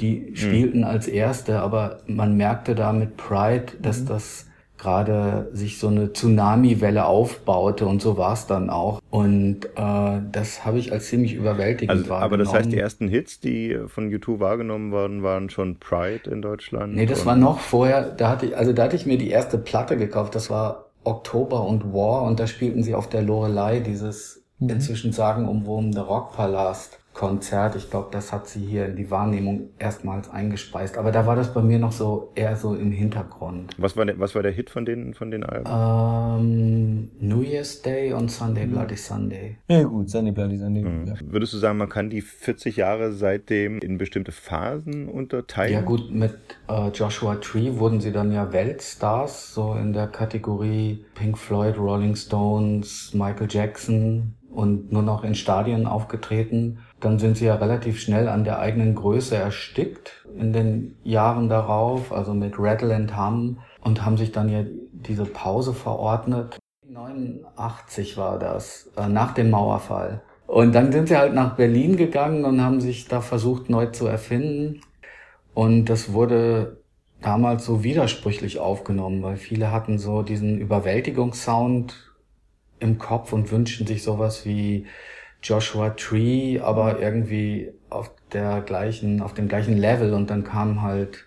Die spielten mhm. als Erste, aber man merkte da mit Pride, dass mhm. das gerade sich so eine Tsunami-Welle aufbaute und so war es dann auch. Und äh, das habe ich als ziemlich überwältigend also, wahrgenommen. Aber das heißt, die ersten Hits, die von U2 wahrgenommen worden, waren schon Pride in Deutschland? Nee, das war noch vorher, da hatte ich, also da hatte ich mir die erste Platte gekauft, das war Oktober und War und da spielten sie auf der Lorelei dieses mhm. inzwischen sagenumwobene Rockpalast. Konzert. Ich glaube, das hat sie hier in die Wahrnehmung erstmals eingespeist. Aber da war das bei mir noch so eher so im Hintergrund. Was war der, was war der Hit von den, von den Alben? Ähm, New Year's Day und Sunday mhm. Bloody Sunday. Ja gut, Sunday Bloody Sunday. Mhm. Ja. Würdest du sagen, man kann die 40 Jahre seitdem in bestimmte Phasen unterteilen? Ja gut, mit äh, Joshua Tree wurden sie dann ja Weltstars, so in der Kategorie Pink Floyd, Rolling Stones, Michael Jackson und nur noch in Stadien aufgetreten dann sind sie ja relativ schnell an der eigenen Größe erstickt in den Jahren darauf, also mit Rattle and Hum und haben sich dann ja diese Pause verordnet. 89 war das, äh, nach dem Mauerfall. Und dann sind sie halt nach Berlin gegangen und haben sich da versucht neu zu erfinden. Und das wurde damals so widersprüchlich aufgenommen, weil viele hatten so diesen Überwältigungssound im Kopf und wünschen sich sowas wie Joshua Tree, aber irgendwie auf der gleichen, auf dem gleichen Level und dann kam halt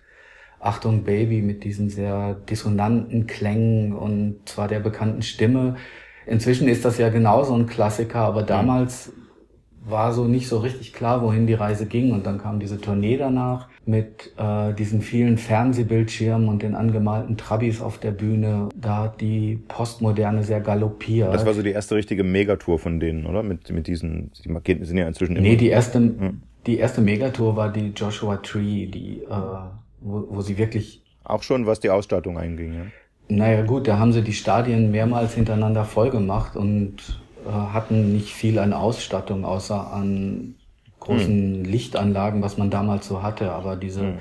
Achtung Baby mit diesen sehr dissonanten Klängen und zwar der bekannten Stimme. Inzwischen ist das ja genauso ein Klassiker, aber damals war so nicht so richtig klar, wohin die Reise ging. Und dann kam diese Tournee danach mit äh, diesen vielen Fernsehbildschirmen und den angemalten Trabis auf der Bühne. Da hat die Postmoderne sehr galoppiert. Das war so die erste richtige Megatour von denen, oder? Mit, mit diesen, die sind ja inzwischen immer... Nee, die erste, hm. die erste Megatour war die Joshua Tree, die, äh, wo, wo sie wirklich... Auch schon, was die Ausstattung einging, ja? Naja gut, da haben sie die Stadien mehrmals hintereinander voll gemacht und äh, hatten nicht viel an Ausstattung, außer an großen hm. Lichtanlagen, was man damals so hatte. Aber diese hm.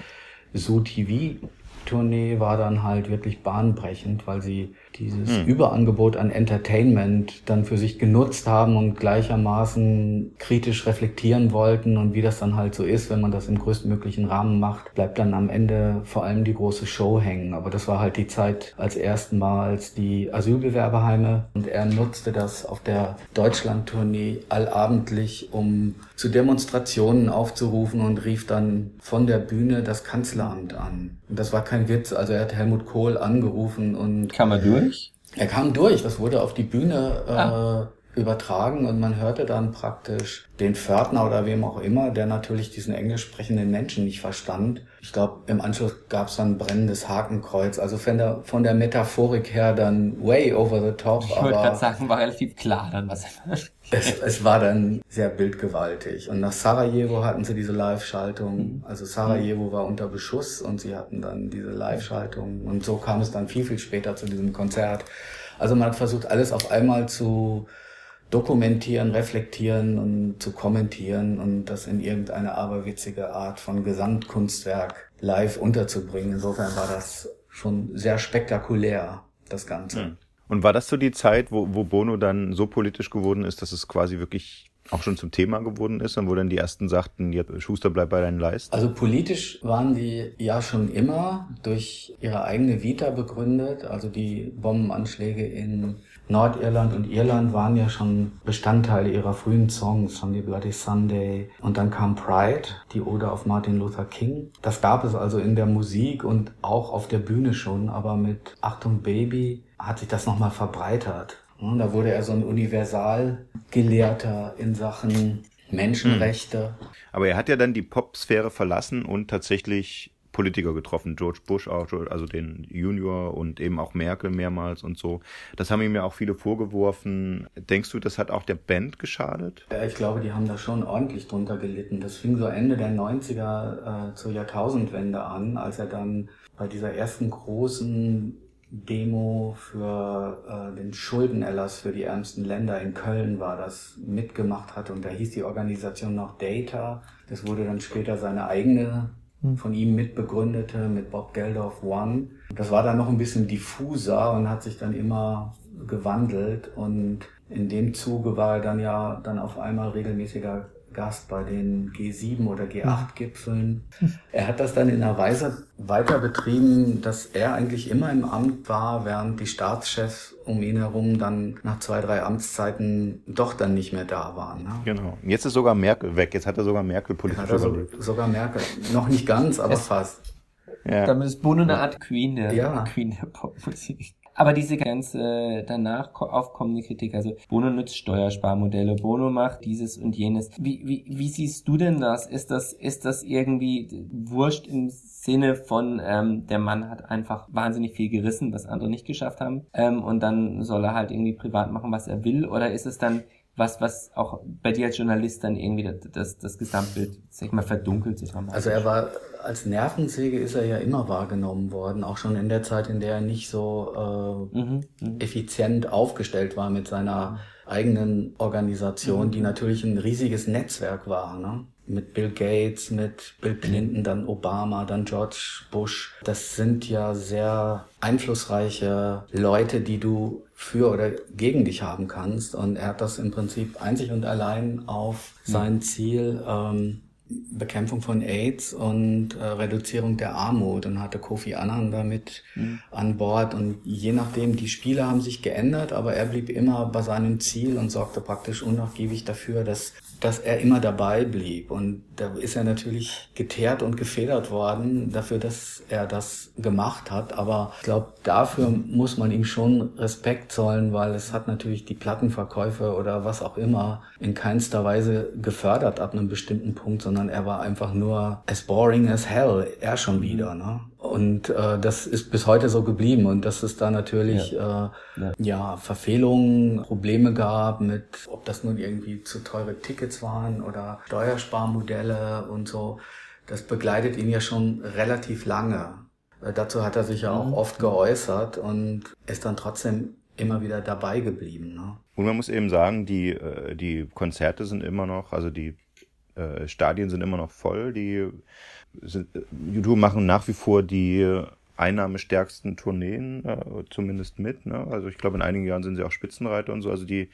Zoo-TV-Tournee war dann halt wirklich bahnbrechend, weil sie dieses hm. Überangebot an Entertainment dann für sich genutzt haben und gleichermaßen kritisch reflektieren wollten und wie das dann halt so ist, wenn man das im größtmöglichen Rahmen macht, bleibt dann am Ende vor allem die große Show hängen. Aber das war halt die Zeit als erstmals die Asylbewerberheime und er nutzte das auf der Deutschland-Tournee allabendlich, um zu Demonstrationen aufzurufen und rief dann von der Bühne das Kanzleramt an. Und das war kein Witz, also er hat Helmut Kohl angerufen und... Kam er durch? Er kam durch, das wurde auf die Bühne äh, ah. Übertragen und man hörte dann praktisch den Pförtner oder wem auch immer, der natürlich diesen englisch sprechenden Menschen nicht verstand. Ich glaube, im Anschluss gab es dann brennendes Hakenkreuz. Also von der, von der Metaphorik her dann way over the top. Ich wollte gerade sagen, war relativ klar dann, was er es, es war dann sehr bildgewaltig. Und nach Sarajevo hatten sie diese Live-Schaltung. Mhm. Also Sarajevo war unter Beschuss und sie hatten dann diese Live-Schaltung. Und so kam es dann viel, viel später zu diesem Konzert. Also man hat versucht, alles auf einmal zu dokumentieren, reflektieren und zu kommentieren und das in irgendeine aberwitzige Art von Gesamtkunstwerk live unterzubringen. Insofern war das schon sehr spektakulär, das Ganze. Mhm. Und war das so die Zeit, wo, wo Bono dann so politisch geworden ist, dass es quasi wirklich auch schon zum Thema geworden ist und wo dann die ersten sagten, ja, Schuster bleibt bei deinen Leisten? Also politisch waren die ja schon immer durch ihre eigene Vita begründet. Also die Bombenanschläge in Nordirland und Irland waren ja schon Bestandteile ihrer frühen Songs, Sunday Bloody Sunday. Und dann kam Pride, die Ode auf Martin Luther King. Das gab es also in der Musik und auch auf der Bühne schon, aber mit Achtung Baby hat sich das nochmal verbreitert. Und da wurde er so ein Universalgelehrter in Sachen Menschenrechte. Aber er hat ja dann die Popsphäre verlassen und tatsächlich Politiker getroffen, George Bush auch, also den Junior und eben auch Merkel mehrmals und so. Das haben ihm ja auch viele vorgeworfen. Denkst du, das hat auch der Band geschadet? Ja, ich glaube, die haben da schon ordentlich drunter gelitten. Das fing so Ende der 90er äh, zur Jahrtausendwende an, als er dann bei dieser ersten großen Demo für äh, den Schuldenerlass für die ärmsten Länder in Köln war, das mitgemacht hat. Und da hieß die Organisation noch Data. Das wurde dann später seine eigene von ihm mitbegründete mit Bob Geldof One. Das war dann noch ein bisschen diffuser und hat sich dann immer gewandelt und in dem Zuge war er dann ja dann auf einmal regelmäßiger Gast bei den G7 oder G8-Gipfeln. Er hat das dann in einer Weise weiter betrieben, dass er eigentlich immer im Amt war, während die Staatschefs um ihn herum dann nach zwei, drei Amtszeiten doch dann nicht mehr da waren. Ne? Genau. Jetzt ist sogar Merkel weg. Jetzt hat er sogar Merkel politisch er so, überlebt. sogar Merkel. Noch nicht ganz, aber fast. Ja. Damit ist Bono eine Art Queen der, Ja. Queen der Popmusik. Aber diese ganze danach ko- aufkommende Kritik, also Bono nutzt Steuersparmodelle, Bono macht dieses und jenes. Wie, wie, wie siehst du denn das? Ist das, ist das irgendwie wurscht im Sinne von, ähm, der Mann hat einfach wahnsinnig viel gerissen, was andere nicht geschafft haben, ähm, und dann soll er halt irgendwie privat machen, was er will? Oder ist es dann was, was auch bei dir als Journalist dann irgendwie das, das, Gesamtbild, sag ich mal, verdunkelt sich dramatisch? Also er war als Nervensäge ist er ja immer wahrgenommen worden, auch schon in der Zeit, in der er nicht so äh, effizient aufgestellt war mit seiner eigenen Organisation, Mhm. die natürlich ein riesiges Netzwerk war. Ne? Mit Bill Gates, mit Bill Clinton, dann Obama, dann George Bush. Das sind ja sehr einflussreiche Leute, die du für oder gegen dich haben kannst. Und er hat das im Prinzip einzig und allein auf sein Ziel ähm, Bekämpfung von AIDS und äh, Reduzierung der Armut und hatte Kofi Annan damit an Bord und je nachdem, die Spiele haben sich geändert, aber er blieb immer bei seinem Ziel und sorgte praktisch unnachgiebig dafür, dass dass er immer dabei blieb. Und da ist er natürlich geteert und gefedert worden dafür, dass er das gemacht hat, aber ich glaube, dafür muss man ihm schon Respekt zollen, weil es hat natürlich die Plattenverkäufe oder was auch immer in keinster Weise gefördert ab einem bestimmten Punkt, sondern er war einfach nur as boring as hell, er schon wieder, ne? Und äh, das ist bis heute so geblieben und dass es da natürlich ja. Äh, ja. Verfehlungen, Probleme gab mit, ob das nun irgendwie zu teure Tickets waren oder Steuersparmodelle und so, das begleitet ihn ja schon relativ lange. Äh, dazu hat er sich ja auch oft geäußert und ist dann trotzdem immer wieder dabei geblieben. Ne? Und man muss eben sagen, die, äh, die Konzerte sind immer noch, also die äh, Stadien sind immer noch voll, die sind, YouTube machen nach wie vor die einnahmestärksten Tourneen, äh, zumindest mit. Ne? Also ich glaube, in einigen Jahren sind sie auch Spitzenreiter und so. Also die,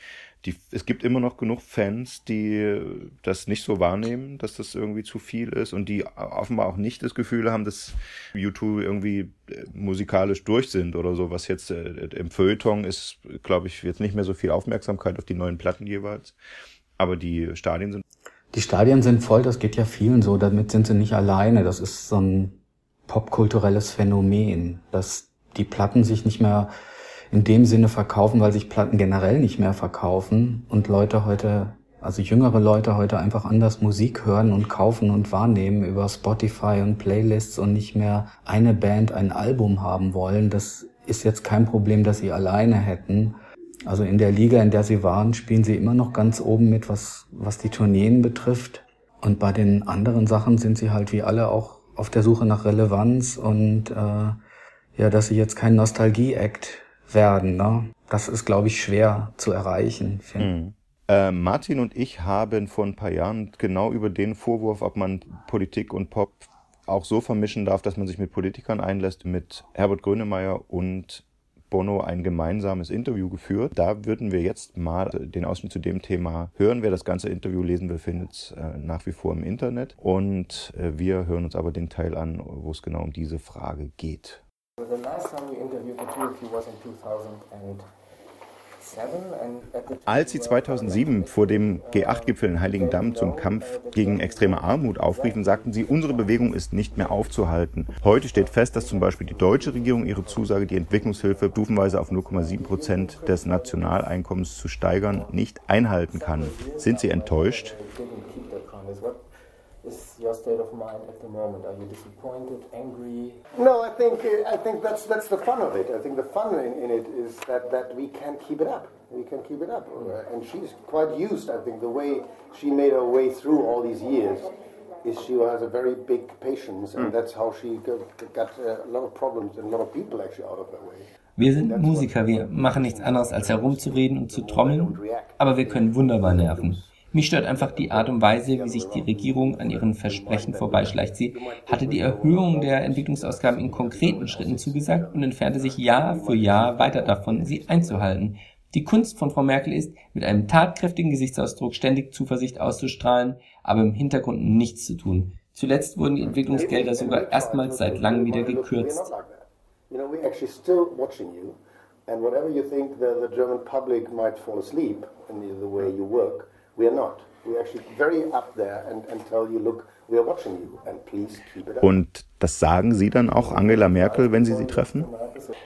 die, es gibt immer noch genug Fans, die das nicht so wahrnehmen, dass das irgendwie zu viel ist und die offenbar auch nicht das Gefühl haben, dass YouTube irgendwie äh, musikalisch durch sind oder so, was jetzt äh, im Feuilleton ist, glaube ich, jetzt nicht mehr so viel Aufmerksamkeit auf die neuen Platten jeweils. Aber die Stadien sind die Stadien sind voll, das geht ja vielen so, damit sind sie nicht alleine. Das ist so ein popkulturelles Phänomen, dass die Platten sich nicht mehr in dem Sinne verkaufen, weil sich Platten generell nicht mehr verkaufen und Leute heute, also jüngere Leute heute einfach anders Musik hören und kaufen und wahrnehmen über Spotify und Playlists und nicht mehr eine Band ein Album haben wollen. Das ist jetzt kein Problem, das sie alleine hätten. Also in der Liga, in der sie waren, spielen sie immer noch ganz oben mit, was, was die Tourneen betrifft. Und bei den anderen Sachen sind sie halt wie alle auch auf der Suche nach Relevanz und äh, ja, dass sie jetzt kein Nostalgie-Act werden. Ne? Das ist, glaube ich, schwer zu erreichen. Mhm. Äh, Martin und ich haben vor ein paar Jahren genau über den Vorwurf, ob man Politik und Pop auch so vermischen darf, dass man sich mit Politikern einlässt, mit Herbert Grönemeyer und Bono ein gemeinsames Interview geführt. Da würden wir jetzt mal den Ausschnitt zu dem Thema hören. Wer das ganze Interview lesen will, findet es äh, nach wie vor im Internet. Und äh, wir hören uns aber den Teil an, wo es genau um diese Frage geht. Als sie 2007 vor dem G8-Gipfel in Heiligendamm zum Kampf gegen extreme Armut aufriefen, sagten sie, unsere Bewegung ist nicht mehr aufzuhalten. Heute steht fest, dass zum Beispiel die deutsche Regierung ihre Zusage, die Entwicklungshilfe stufenweise auf 0,7 Prozent des Nationaleinkommens zu steigern, nicht einhalten kann. Sind Sie enttäuscht? Is your state of mind at the moment? Are you disappointed, angry? No, I think I think that's that's the fun of it. I think the fun in, in it is that that we can keep it up. We can keep it up, and she's quite used. I think the way she made her way through all these years is she has a very big patience, and Mm. that's how she got, got uh, a lot of problems and a lot of people actually out of her way. Wir sind Musiker, wir machen nichts anderes als herumzureden und zu trommeln, aber wir können wunderbar nerven. Mich stört einfach die Art und Weise, wie sich die Regierung an ihren Versprechen vorbeischleicht. Sie hatte die Erhöhung der Entwicklungsausgaben in konkreten Schritten zugesagt und entfernte sich Jahr für Jahr weiter davon, sie einzuhalten. Die Kunst von Frau Merkel ist, mit einem tatkräftigen Gesichtsausdruck ständig Zuversicht auszustrahlen, aber im Hintergrund nichts zu tun. Zuletzt wurden die Entwicklungsgelder sogar erstmals seit langem wieder gekürzt. And whatever you think the, the German public might fall asleep in the way you work, we are not. We're actually very up there and, and tell you, look, we are watching you, and please keep it up. Und das sagen Sie dann auch Angela Merkel, wenn Sie sie treffen?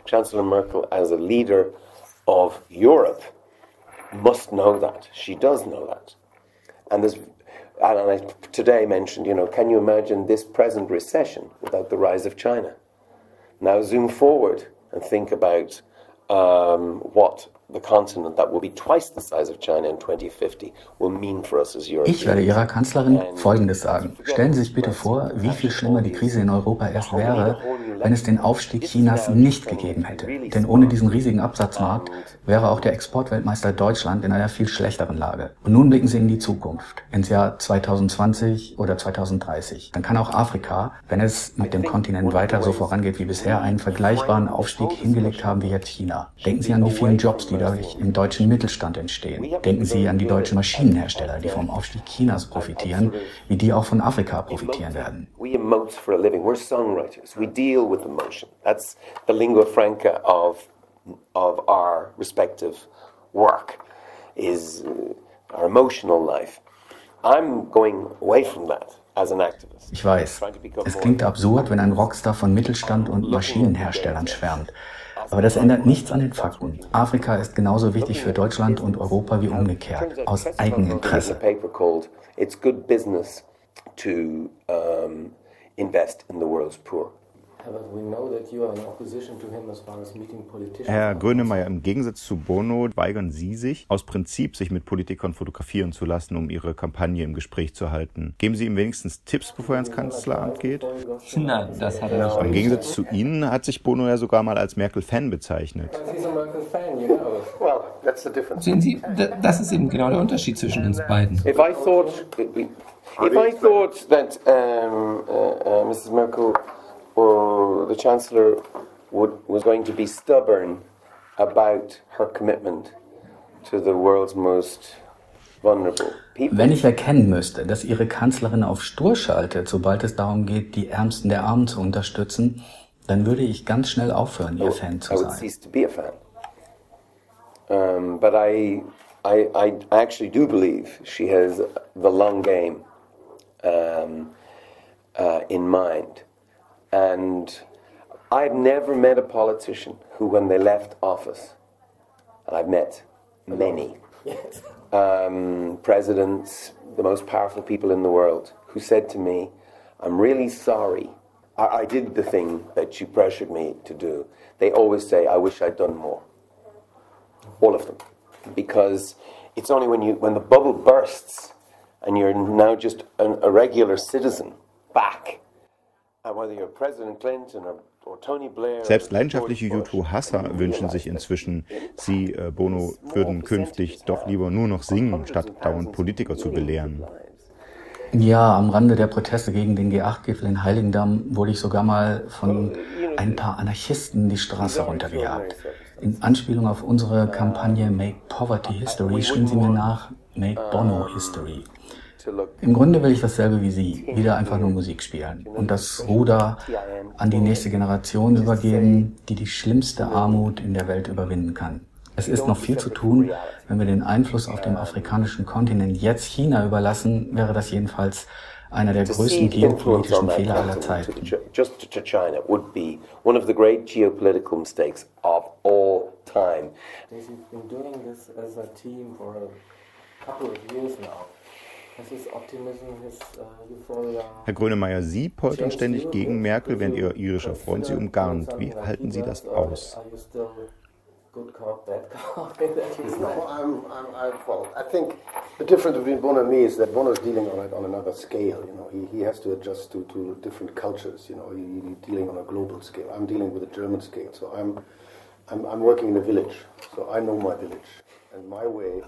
Chancellor Merkel, as a leader of Europe, must know that. She does know that. And there's, and I today mentioned, you know, can you imagine this present recession without the rise of China? Now zoom forward and think about um, what the continent that will be twice the size of China in 2050 will mean for us as Europeans. Ich werde Ihrer Kanzlerin Folgendes sagen. Stellen Sie sich bitte vor, wie viel schlimmer die Krise in Europa erst wäre, wenn es den Aufstieg Chinas nicht gegeben hätte. Denn ohne diesen riesigen Absatzmarkt wäre auch der Exportweltmeister Deutschland in einer viel schlechteren Lage. Und nun blicken Sie in die Zukunft, ins Jahr 2020 oder 2030. Dann kann auch Afrika, wenn es mit dem Kontinent weiter so vorangeht wie bisher, einen vergleichbaren Aufstieg hingelegt haben wie jetzt China. Denken Sie an die vielen Jobs, die dadurch im deutschen Mittelstand entstehen. Denken Sie an die deutschen Maschinenhersteller, die vom Aufstieg Chinas profitieren, wie die auch von Afrika profitieren werden. We emote for a living. We're songwriters. We deal with emotion. That's the lingua franca of of our respective work. Is uh, our emotional life. I'm going away from that as an activist. Ich weiß, es klingt absurd, wenn ein Rockstar von Mittelstand und Maschinenherstellern schwärmt. Aber das ändert nichts an den Fakten. Afrika ist genauso wichtig für Deutschland und Europa wie umgekehrt, aus Eigeninteresse. It's good business to invest in the world's poor. Herr Grönemeyer, im Gegensatz zu Bono weigern Sie sich, aus Prinzip sich mit Politikern fotografieren zu lassen, um Ihre Kampagne im Gespräch zu halten. Geben Sie ihm wenigstens Tipps, bevor er ins Kanzleramt geht? Nein, das hat er nicht. Im Gegensatz zu Ihnen hat sich Bono ja sogar mal als Merkel-Fan bezeichnet. Sehen Sie, das ist eben genau der Unterschied zwischen uns beiden. If I thought, if I thought that um, uh, uh, Mrs. Merkel the Chancellor would, was going to be stubborn about her commitment to the world's most vulnerable people. Wenn ich erkennen müsste, dass Ihre Kanzlerin auf Stur schaltet, sobald es darum geht, die Ärmsten der Armen zu unterstützen, dann würde ich ganz schnell aufhören, Ihr Fan zu I would sein. cease to be a fan. Um, but I, I, I actually do believe she has the long game um, uh, in mind. And I've never met a politician who, when they left office, and I've met many um, presidents, the most powerful people in the world, who said to me, I'm really sorry. I, I did the thing that you pressured me to do. They always say, I wish I'd done more. All of them. Because it's only when, you, when the bubble bursts and you're now just an, a regular citizen back, Selbst leidenschaftliche Bush, YouTube-Hasser wünschen sich inzwischen, Sie, äh, Bono, würden künftig doch lieber nur noch singen, statt dauernd Politiker zu belehren. Ja, am Rande der Proteste gegen den G8-Gipfel in Heiligendamm wurde ich sogar mal von ein paar Anarchisten die Straße runtergejagt. In Anspielung auf unsere Kampagne Make Poverty History schrien sie mir nach Make Bono History. Im Grunde will ich dasselbe wie Sie, wieder einfach nur Musik spielen und das Ruder an die nächste Generation übergeben, die die schlimmste Armut in der Welt überwinden kann. Es ist noch viel zu tun. Wenn wir den Einfluss auf dem afrikanischen Kontinent jetzt China überlassen, wäre das jedenfalls einer der größten geopolitischen Fehler aller Zeiten. to Ch- just to China would be one of the great geopolitical mistakes of all time. You've been doing this as a team for a couple of years now. Herr Grönemeyer, Sie poltern ständig gegen Merkel, während Ihr irischer Freund Sie umgarnt. Wie halten Sie das aus? Are you still good cop, bad cop in that respect? No, I'm, I'm, I, well, I think the difference between Bono and me is that Bono is dealing on it on another scale. You know, he, he has to adjust to, to different cultures. You know, he, he's dealing on a global scale. I'm dealing with a German scale, so I'm I'm, I'm working in a village, so I know my village.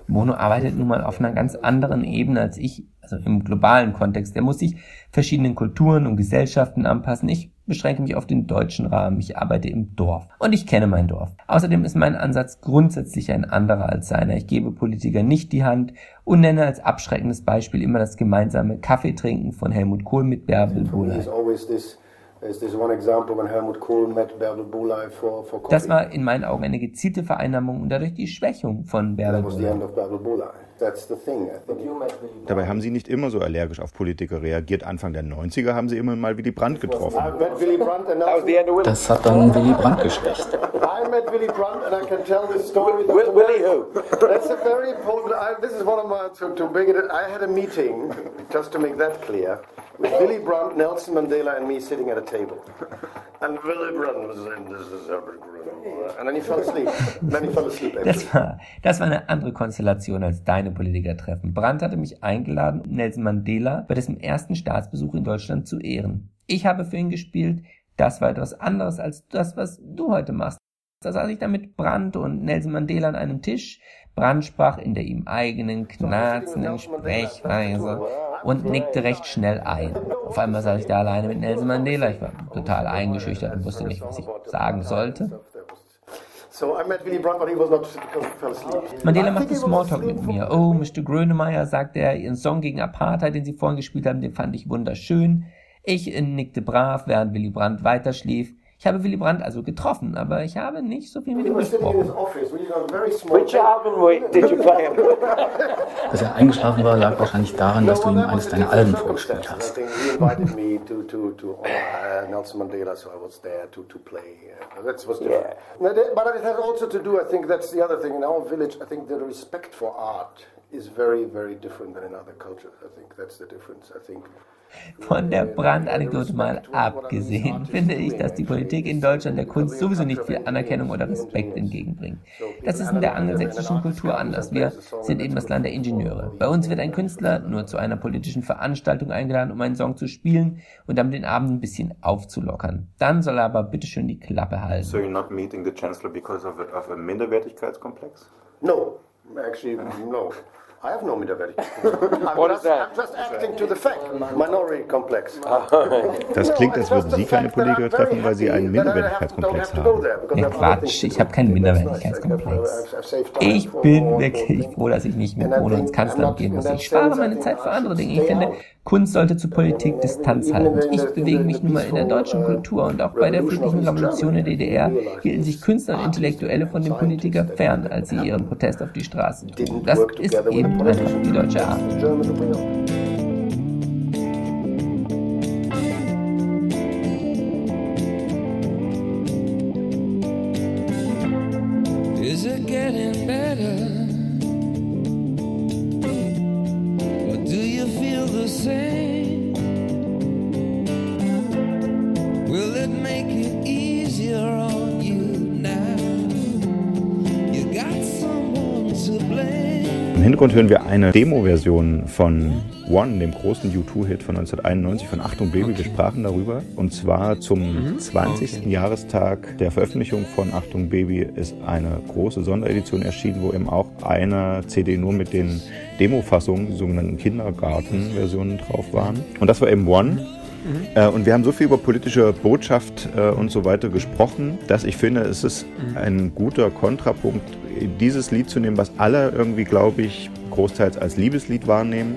Bono arbeitet nun mal auf einer ganz anderen Ebene als ich, also im globalen Kontext. Er muss sich verschiedenen Kulturen und Gesellschaften anpassen. Ich beschränke mich auf den deutschen Rahmen. Ich arbeite im Dorf und ich kenne mein Dorf. Außerdem ist mein Ansatz grundsätzlich ein anderer als seiner. Ich gebe Politiker nicht die Hand und nenne als abschreckendes Beispiel immer das gemeinsame Kaffeetrinken von Helmut Kohl mit Bärbel Bohley. Das war in meinen Augen eine gezielte Vereinnahmung und dadurch die Schwächung von Bärbel the Bohley. End of Bärbel Boulay. That's the thing. I think. Dabei haben sie nicht immer so allergisch auf Politiker reagiert. Anfang der 90er haben sie immer mal Willy Brandt getroffen. Das hat dann Willy Brandt geschwächt. I met Willy Brandt and I can tell this story. Will, Willy who? That's a very important. I, this is one of my to, to bring it. I had a meeting just to make that clear with Willy Brandt, Nelson Mandela, and me sitting at a table. And Willy Brandt was in this is. And then he fell asleep. then he fell asleep. Das war, das war eine andere Konstellation als deine Politikertreffen. Brandt hatte mich eingeladen, um Nelson Mandela bei dessen ersten Staatsbesuch in Deutschland zu ehren. Ich habe für ihn gespielt. Das war etwas anderes als das, was du heute machst. Da saß ich dann mit Brandt und Nelson Mandela an einem Tisch. Brandt sprach in der ihm eigenen, knarzenden Sprechweise und nickte recht schnell ein. Auf einmal saß ich da alleine mit Nelson Mandela. Ich war total eingeschüchtert und wusste nicht, was ich sagen sollte. Mandela machte he was Smalltalk asleep mit mir. Oh, Mr. Grönemeyer, sagte er, Ihren Song gegen Apartheid, den Sie vorhin gespielt haben, den fand ich wunderschön. Ich nickte brav, während Willy Brandt weiterschlief. Ich habe Willy Brandt also getroffen, aber ich habe nicht so viel mit ihm gesprochen. office. We got a very small. Which album did you play him? Dass er eingeschlafen war, lag wahrscheinlich daran, dass du ihm eines deiner Alben vorgespielt hast. Uh, Nelson Mandela, so I was there to to play. Uh, that was different. That- but it has also to do. I think that's the other thing in our village. I think the respect for art is very very different than in other cultures. I think that's the difference. I think. Von der Brandt-Anekdote mal abgesehen, finde ich, dass die Politik in Deutschland der Kunst sowieso nicht viel Anerkennung oder Respekt entgegenbringt. Das ist in der angelsächsischen Kultur anders. Wir sind eben das Land der Ingenieure. Bei uns wird ein Künstler nur zu einer politischen Veranstaltung eingeladen, um einen Song zu spielen und damit den Abend ein bisschen aufzulockern. Dann soll er aber bitteschön die Klappe halten. So you're not meeting the Chancellor because of a, of a Minderwertigkeitskomplex? No, actually, no. I have no Minderwertigkeit. I'm, What just, is that? I'm just acting to the fact. Minority complex. Das klingt, als würden Sie keine Politiker treffen, weil Sie einen Minderwertigkeitskomplex haben. Ja, Quatsch, ich habe keinen Minderwertigkeitskomplex. Ich bin wirklich froh, dass ich nicht mit Bono ins Kanzleramt gehen muss. Ich spare meine Zeit für andere Dinge. Ich finde, Kunst sollte zu Politik Distanz halten. Ich bewege mich nun mal in der deutschen Kultur und auch bei der friedlichen Revolution in der DDR hielten sich Künstler und Intellektuelle von den Politikern fern, als sie ihren Protest auf die Straße trugen. Das ist eben einfach die deutsche Art. Is hören wir eine Demo-Version von One, dem großen U2-Hit von 1991 von Achtung Baby. Wir sprachen darüber. Und zwar zum 20. Jahrestag der Veröffentlichung von Achtung Baby ist eine große Sonderedition erschienen, wo eben auch eine CD nur mit den Demo-Fassungen, die sogenannten Kindergarten-Versionen drauf waren. Und das war eben One. Äh, Und wir haben so viel über politische Botschaft äh, und so weiter gesprochen, dass ich finde, es ist ein guter Kontrapunkt, dieses Lied zu nehmen, was alle irgendwie, glaube ich, großteils als Liebeslied wahrnehmen.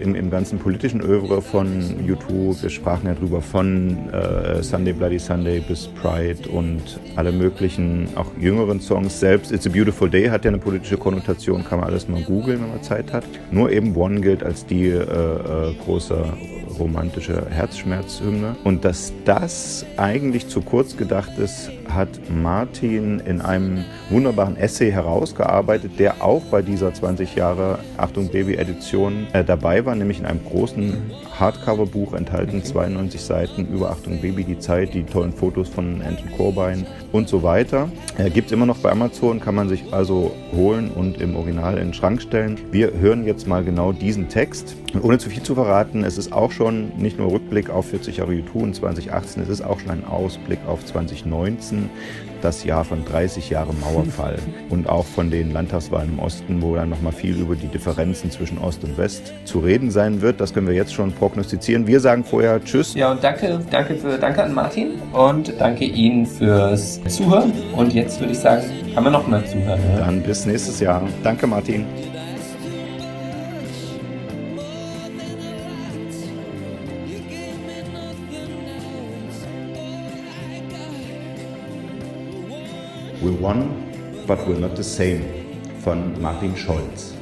Im, Im ganzen politischen Övre von U2, wir sprachen ja drüber, von äh, Sunday Bloody Sunday bis Pride und alle möglichen, auch jüngeren Songs. Selbst It's a Beautiful Day hat ja eine politische Konnotation, kann man alles mal googeln, wenn man Zeit hat. Nur eben One gilt als die äh, äh, große romantische Herzschmerzhymne. Und dass das eigentlich zu kurz gedacht ist, hat Martin in einem wunderbaren Essay herausgearbeitet, der auch bei dieser 20 Jahre Achtung Baby Edition äh, dabei war, nämlich in einem großen Hardcover-Buch enthalten, 92 Seiten über Achtung Baby, die Zeit, die tollen Fotos von Anton Corbijn und so weiter. Äh, Gibt es immer noch bei Amazon, kann man sich also holen und im Original in den Schrank stellen. Wir hören jetzt mal genau diesen Text. Und ohne zu viel zu verraten, es ist auch schon nicht nur Rückblick auf 40 Jahre U2 in 2018, es ist auch schon ein Ausblick auf 2019. das Jahr von 30 Jahren Mauerfall und auch von den Landtagswahlen im Osten, wo dann nochmal viel über die Differenzen zwischen Ost und West zu reden sein wird. Das können wir jetzt schon prognostizieren. Wir sagen vorher Tschüss. Ja, und danke, danke, für, danke an Martin und danke Ihnen fürs Zuhören. Und jetzt würde ich sagen, kann man noch mal zuhören. Ja? Dann bis nächstes Jahr. Danke, Martin. Won, but we're not the same von Martin Scholz.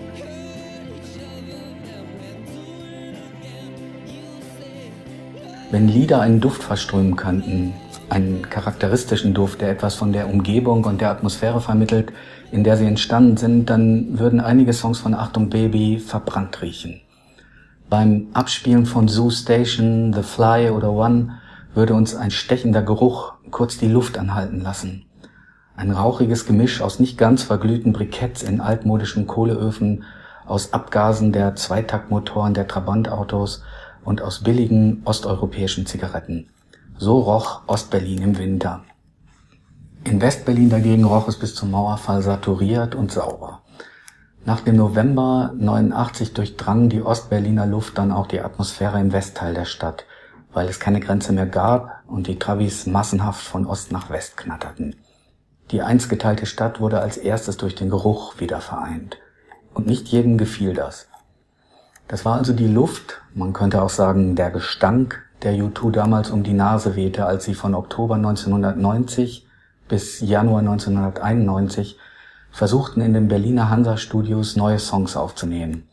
Wenn Lieder einen Duft verströmen könnten, einen charakteristischen Duft, der etwas von der Umgebung und der Atmosphäre vermittelt, in der sie entstanden sind, dann würden einige Songs von Achtung Baby verbrannt riechen. Beim Abspielen von Zoo Station, The Fly oder One würde uns ein stechender Geruch kurz die Luft anhalten lassen. Ein rauchiges Gemisch aus nicht ganz verglühten Briketts in altmodischen Kohleöfen, aus Abgasen der Zweitaktmotoren der Trabantautos und aus billigen osteuropäischen Zigaretten. So roch Ostberlin im Winter. In Westberlin dagegen roch es bis zum Mauerfall saturiert und sauber. Nach dem November 89 durchdrang die Ostberliner Luft dann auch die Atmosphäre im Westteil der Stadt, weil es keine Grenze mehr gab und die Travis massenhaft von Ost nach West knatterten. Die einst geteilte Stadt wurde als erstes durch den Geruch wieder vereint. Und nicht jedem gefiel das. Das war also die Luft, man könnte auch sagen der Gestank, der U2 damals um die Nase wehte, als sie von Oktober 1990 bis Januar 1991 versuchten in den Berliner Hansa-Studios neue Songs aufzunehmen.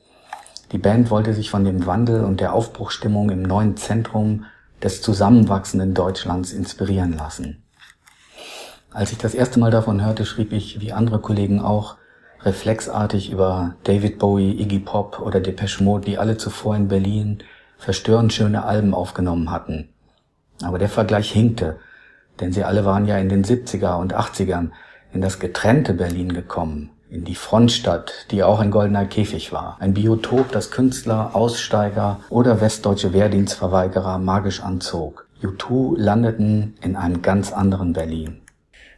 Die Band wollte sich von dem Wandel und der Aufbruchstimmung im neuen Zentrum des zusammenwachsenden Deutschlands inspirieren lassen. Als ich das erste Mal davon hörte, schrieb ich, wie andere Kollegen auch, reflexartig über David Bowie, Iggy Pop oder Depeche Mode, die alle zuvor in Berlin verstörend schöne Alben aufgenommen hatten. Aber der Vergleich hinkte, denn sie alle waren ja in den 70er und 80ern in das getrennte Berlin gekommen, in die Frontstadt, die auch ein goldener Käfig war. Ein Biotop, das Künstler, Aussteiger oder westdeutsche Wehrdienstverweigerer magisch anzog. U2 landeten in einem ganz anderen Berlin.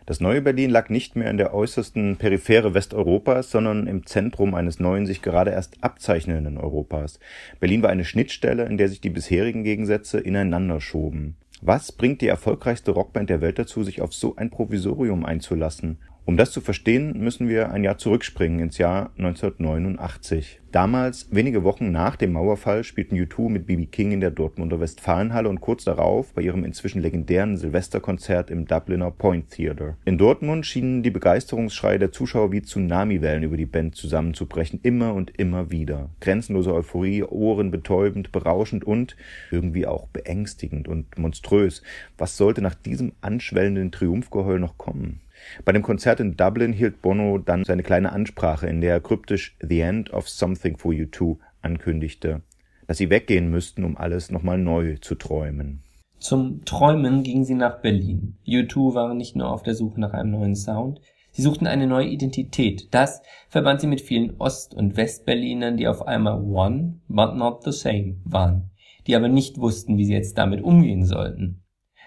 Das neue Berlin lag nicht mehr in der äußersten Periphere Westeuropas, sondern im Zentrum eines neuen, sich gerade erst abzeichnenden Europas. Berlin war eine Schnittstelle, in der sich die bisherigen Gegensätze ineinander schoben. Was bringt die erfolgreichste Rockband der Welt dazu, sich auf so ein Provisorium einzulassen? Um das zu verstehen, müssen wir ein Jahr zurückspringen ins Jahr 1989. Damals, wenige Wochen nach dem Mauerfall, spielten U2 mit B.B. King in der Dortmunder Westfalenhalle und kurz darauf bei ihrem inzwischen legendären Silvesterkonzert im Dubliner Point Theatre. In Dortmund schienen die Begeisterungsschreie der Zuschauer wie Tsunamiwellen über die Band zusammenzubrechen, immer und immer wieder. Grenzenlose Euphorie, ohrenbetäubend, berauschend und irgendwie auch beängstigend und monströs. Was sollte nach diesem anschwellenden Triumphgeheul noch kommen? Bei dem Konzert in Dublin hielt Bono dann seine kleine Ansprache, in der er kryptisch The End of Something for You Too ankündigte, dass sie weggehen müssten, um alles nochmal neu zu träumen. Zum Träumen gingen sie nach Berlin. U2 waren nicht nur auf der Suche nach einem neuen Sound, sie suchten eine neue Identität. Das verband sie mit vielen Ost- und Westberlinern, die auf einmal one, but not the same waren, die aber nicht wussten, wie sie jetzt damit umgehen sollten.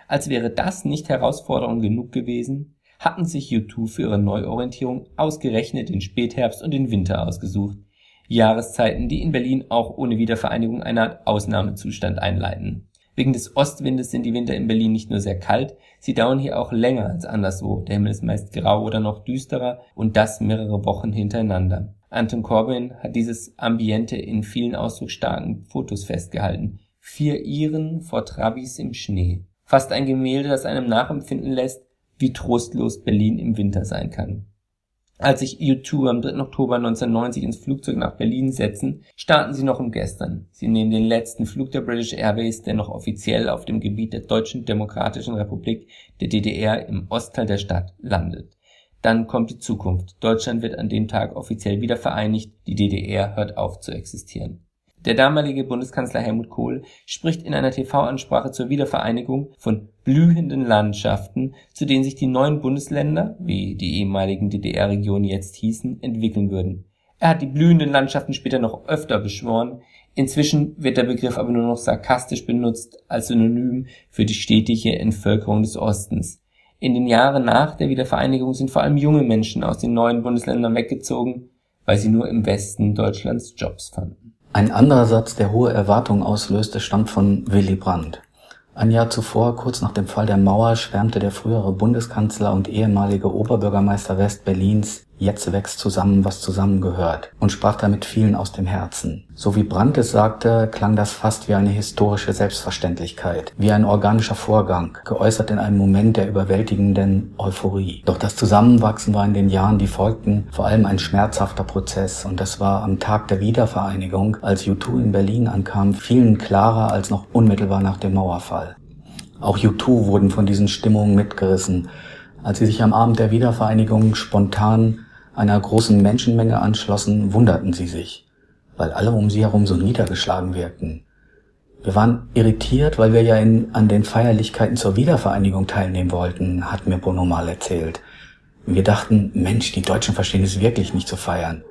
Als wäre das nicht Herausforderung genug gewesen, hatten sich U2 für ihre Neuorientierung ausgerechnet den Spätherbst und den Winter ausgesucht. Jahreszeiten, die in Berlin auch ohne Wiedervereinigung eine Art Ausnahmezustand einleiten. Wegen des Ostwindes sind die Winter in Berlin nicht nur sehr kalt, sie dauern hier auch länger als anderswo. Der Himmel ist meist grau oder noch düsterer und das mehrere Wochen hintereinander. Anton Corbin hat dieses Ambiente in vielen ausdrucksstarken Fotos festgehalten. Vier Iren vor Trabis im Schnee. Fast ein Gemälde, das einem nachempfinden lässt, wie trostlos Berlin im Winter sein kann. Als sich U2 am 3. Oktober 1990 ins Flugzeug nach Berlin setzen, starten sie noch im Gestern. Sie nehmen den letzten Flug der British Airways, der noch offiziell auf dem Gebiet der Deutschen Demokratischen Republik, der DDR, im Ostteil der Stadt landet. Dann kommt die Zukunft. Deutschland wird an dem Tag offiziell wieder vereinigt, die DDR hört auf zu existieren. Der damalige Bundeskanzler Helmut Kohl spricht in einer TV-Ansprache zur Wiedervereinigung von blühenden Landschaften, zu denen sich die neuen Bundesländer, wie die ehemaligen DDR-Regionen jetzt hießen, entwickeln würden. Er hat die blühenden Landschaften später noch öfter beschworen. Inzwischen wird der Begriff aber nur noch sarkastisch benutzt als Synonym für die stetige Entvölkerung des Ostens. In den Jahren nach der Wiedervereinigung sind vor allem junge Menschen aus den neuen Bundesländern weggezogen, weil sie nur im Westen Deutschlands Jobs fanden. Ein anderer Satz, der hohe Erwartungen auslöste, stammt von Willy Brandt. Ein Jahr zuvor, kurz nach dem Fall der Mauer, schwärmte der frühere Bundeskanzler und ehemalige Oberbürgermeister West-Berlins Jetzt wächst zusammen, was zusammengehört und sprach damit vielen aus dem Herzen. So wie Brandt es sagte, klang das fast wie eine historische Selbstverständlichkeit, wie ein organischer Vorgang, geäußert in einem Moment der überwältigenden Euphorie. Doch das Zusammenwachsen war in den Jahren, die folgten, vor allem ein schmerzhafter Prozess und das war am Tag der Wiedervereinigung, als U2 in Berlin ankam, vielen klarer als noch unmittelbar nach dem Mauerfall. Auch U2 wurden von diesen Stimmungen mitgerissen, als sie sich am Abend der Wiedervereinigung spontan einer großen Menschenmenge anschlossen, wunderten sie sich, weil alle um sie herum so niedergeschlagen wirkten. Wir waren irritiert, weil wir ja in, an den Feierlichkeiten zur Wiedervereinigung teilnehmen wollten, hat mir Bono mal erzählt. Wir dachten, Mensch, die Deutschen verstehen es wirklich nicht zu feiern.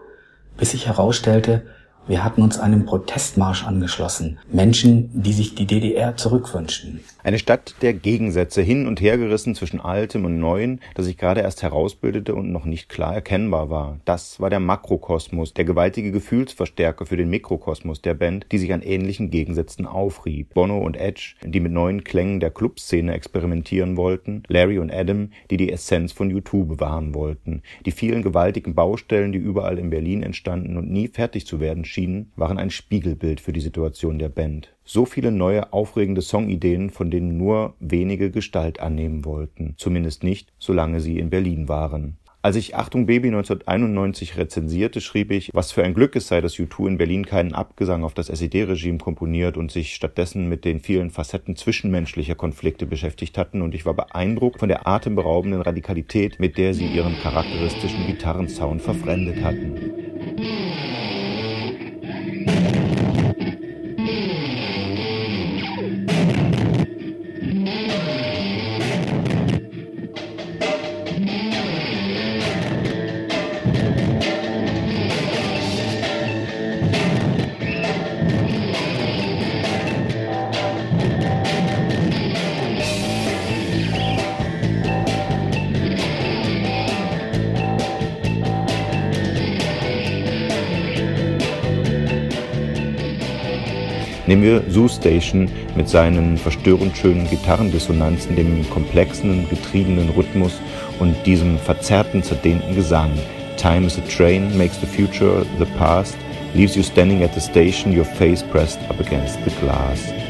Bis sich herausstellte, wir hatten uns einem Protestmarsch angeschlossen. Menschen, die sich die DDR zurückwünschten. Eine Stadt der Gegensätze, hin und her gerissen zwischen Altem und Neuen, das sich gerade erst herausbildete und noch nicht klar erkennbar war. Das war der Makrokosmos, der gewaltige Gefühlsverstärker für den Mikrokosmos der Band, die sich an ähnlichen Gegensätzen aufrieb. Bono und Edge, die mit neuen Klängen der Clubszene experimentieren wollten, Larry und Adam, die die Essenz von U2 bewahren wollten. Die vielen gewaltigen Baustellen, die überall in Berlin entstanden und nie fertig zu werden waren ein Spiegelbild für die Situation der Band. So viele neue, aufregende Songideen, von denen nur wenige Gestalt annehmen wollten. Zumindest nicht, solange sie in Berlin waren. Als ich Achtung Baby 1991 rezensierte, schrieb ich, was für ein Glück es sei, dass U2 in Berlin keinen Abgesang auf das SED-Regime komponiert und sich stattdessen mit den vielen Facetten zwischenmenschlicher Konflikte beschäftigt hatten und ich war beeindruckt von der atemberaubenden Radikalität, mit der sie ihren charakteristischen Gitarrensound verfremdet hatten. Nehmen wir Zoo Station mit seinen verstörend schönen Gitarrendissonanzen, dem komplexen, getriebenen Rhythmus und diesem verzerrten, zerdehnten Gesang. Time is a train, makes the future the past, leaves you standing at the station, your face pressed up against the glass.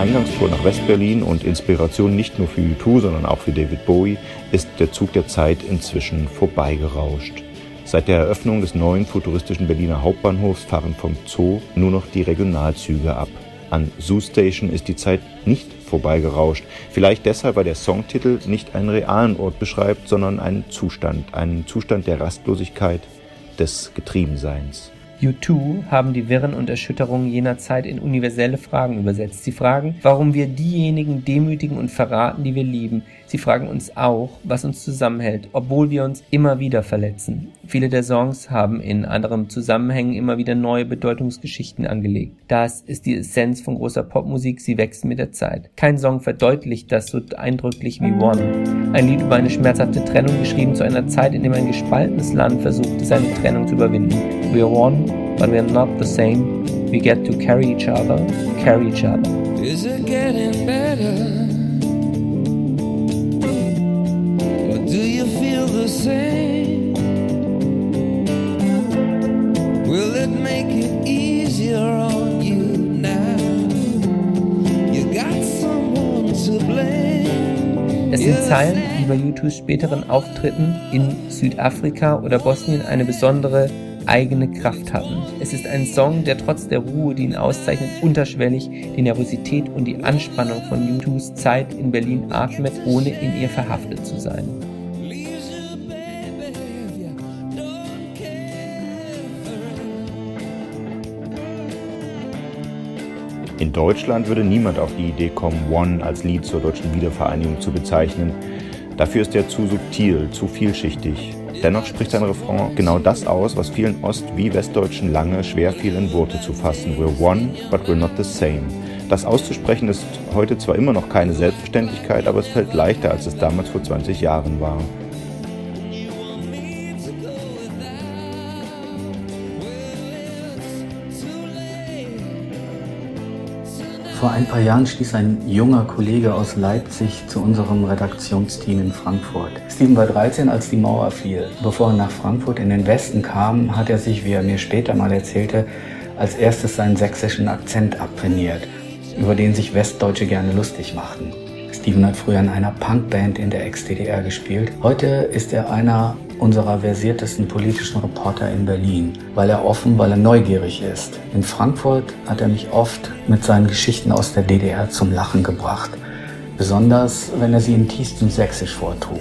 Eingangstor nach Westberlin und Inspiration nicht nur für U2, sondern auch für David Bowie, ist der Zug der Zeit inzwischen vorbeigerauscht. Seit der Eröffnung des neuen futuristischen Berliner Hauptbahnhofs fahren vom Zoo nur noch die Regionalzüge ab. An Zoo Station ist die Zeit nicht vorbeigerauscht. Vielleicht deshalb, weil der Songtitel nicht einen realen Ort beschreibt, sondern einen Zustand, einen Zustand der Rastlosigkeit, des Getriebenseins. U2 haben die Wirren und Erschütterungen jener Zeit in universelle Fragen übersetzt. Sie fragen, warum wir diejenigen demütigen und verraten, die wir lieben. Sie fragen uns auch, was uns zusammenhält, obwohl wir uns immer wieder verletzen. Viele der Songs haben in anderen Zusammenhängen immer wieder neue Bedeutungsgeschichten angelegt. Das ist die Essenz von großer Popmusik, sie wächst mit der Zeit. Kein Song verdeutlicht das so eindrücklich wie One. Ein Lied über eine schmerzhafte Trennung, geschrieben zu einer Zeit, in der ein gespaltenes Land versuchte, seine Trennung zu überwinden. We are one, but we are not the same. We get to carry each other, carry each other. Is it getting better? Es sind Zeilen, die bei U2s späteren Auftritten in Südafrika oder Bosnien eine besondere eigene Kraft hatten. Es ist ein Song, der trotz der Ruhe, die ihn auszeichnet, unterschwellig die Nervosität und die Anspannung von U2s Zeit in Berlin atmet, ohne in ihr verhaftet zu sein. In Deutschland würde niemand auf die Idee kommen, One als Lied zur deutschen Wiedervereinigung zu bezeichnen. Dafür ist er zu subtil, zu vielschichtig. Dennoch spricht sein Refrain genau das aus, was vielen Ost- wie Westdeutschen lange schwer fiel in Worte zu fassen. We're one, but we're not the same. Das auszusprechen ist heute zwar immer noch keine Selbstverständlichkeit, aber es fällt leichter, als es damals vor 20 Jahren war. Vor ein paar Jahren stieß ein junger Kollege aus Leipzig zu unserem Redaktionsteam in Frankfurt. Steven war 13, als die Mauer fiel. Bevor er nach Frankfurt in den Westen kam, hat er sich, wie er mir später mal erzählte, als erstes seinen sächsischen Akzent abtrainiert, über den sich Westdeutsche gerne lustig machten. Steven hat früher in einer Punkband in der Ex-DDR gespielt. Heute ist er einer unserer versiertesten politischen Reporter in Berlin, weil er offen, weil er neugierig ist. In Frankfurt hat er mich oft mit seinen Geschichten aus der DDR zum Lachen gebracht, besonders wenn er sie in tiefstem Sächsisch vortrug.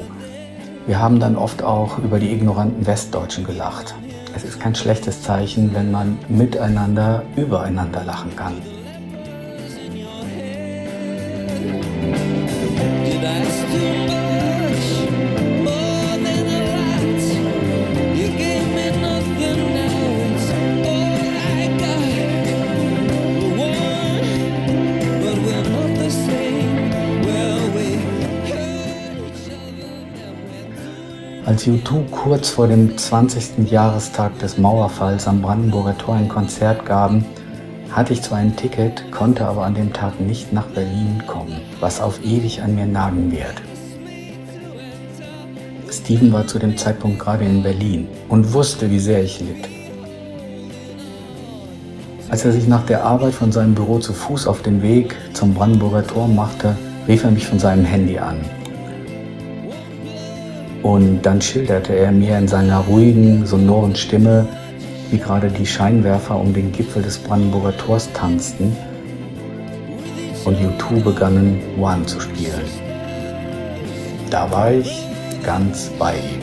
Wir haben dann oft auch über die ignoranten Westdeutschen gelacht. Es ist kein schlechtes Zeichen, wenn man miteinander übereinander lachen kann. Als U2 kurz vor dem 20. Jahrestag des Mauerfalls am Brandenburger Tor ein Konzert gaben, hatte ich zwar ein Ticket, konnte aber an dem Tag nicht nach Berlin kommen, was auf ewig an mir nagen wird. Steven war zu dem Zeitpunkt gerade in Berlin und wusste, wie sehr ich litt. Als er sich nach der Arbeit von seinem Büro zu Fuß auf den Weg zum Brandenburger Tor machte, rief er mich von seinem Handy an. Und dann schilderte er mir in seiner ruhigen, sonoren Stimme, wie gerade die Scheinwerfer um den Gipfel des Brandenburger Tors tanzten und U2 begannen One zu spielen. Da war ich ganz bei ihm.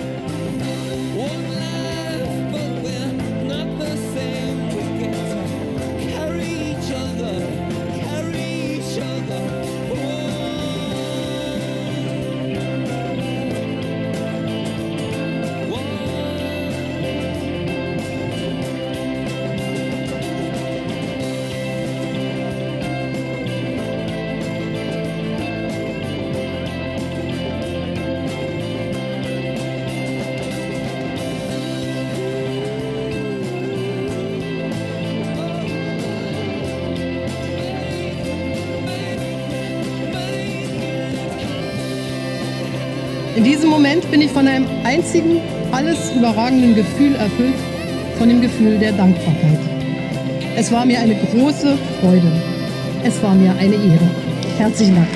Einzigen, alles überragenden Gefühl erfüllt, von dem Gefühl der Dankbarkeit. Es war mir eine große Freude. Es war mir eine Ehre. Herzlichen Dank.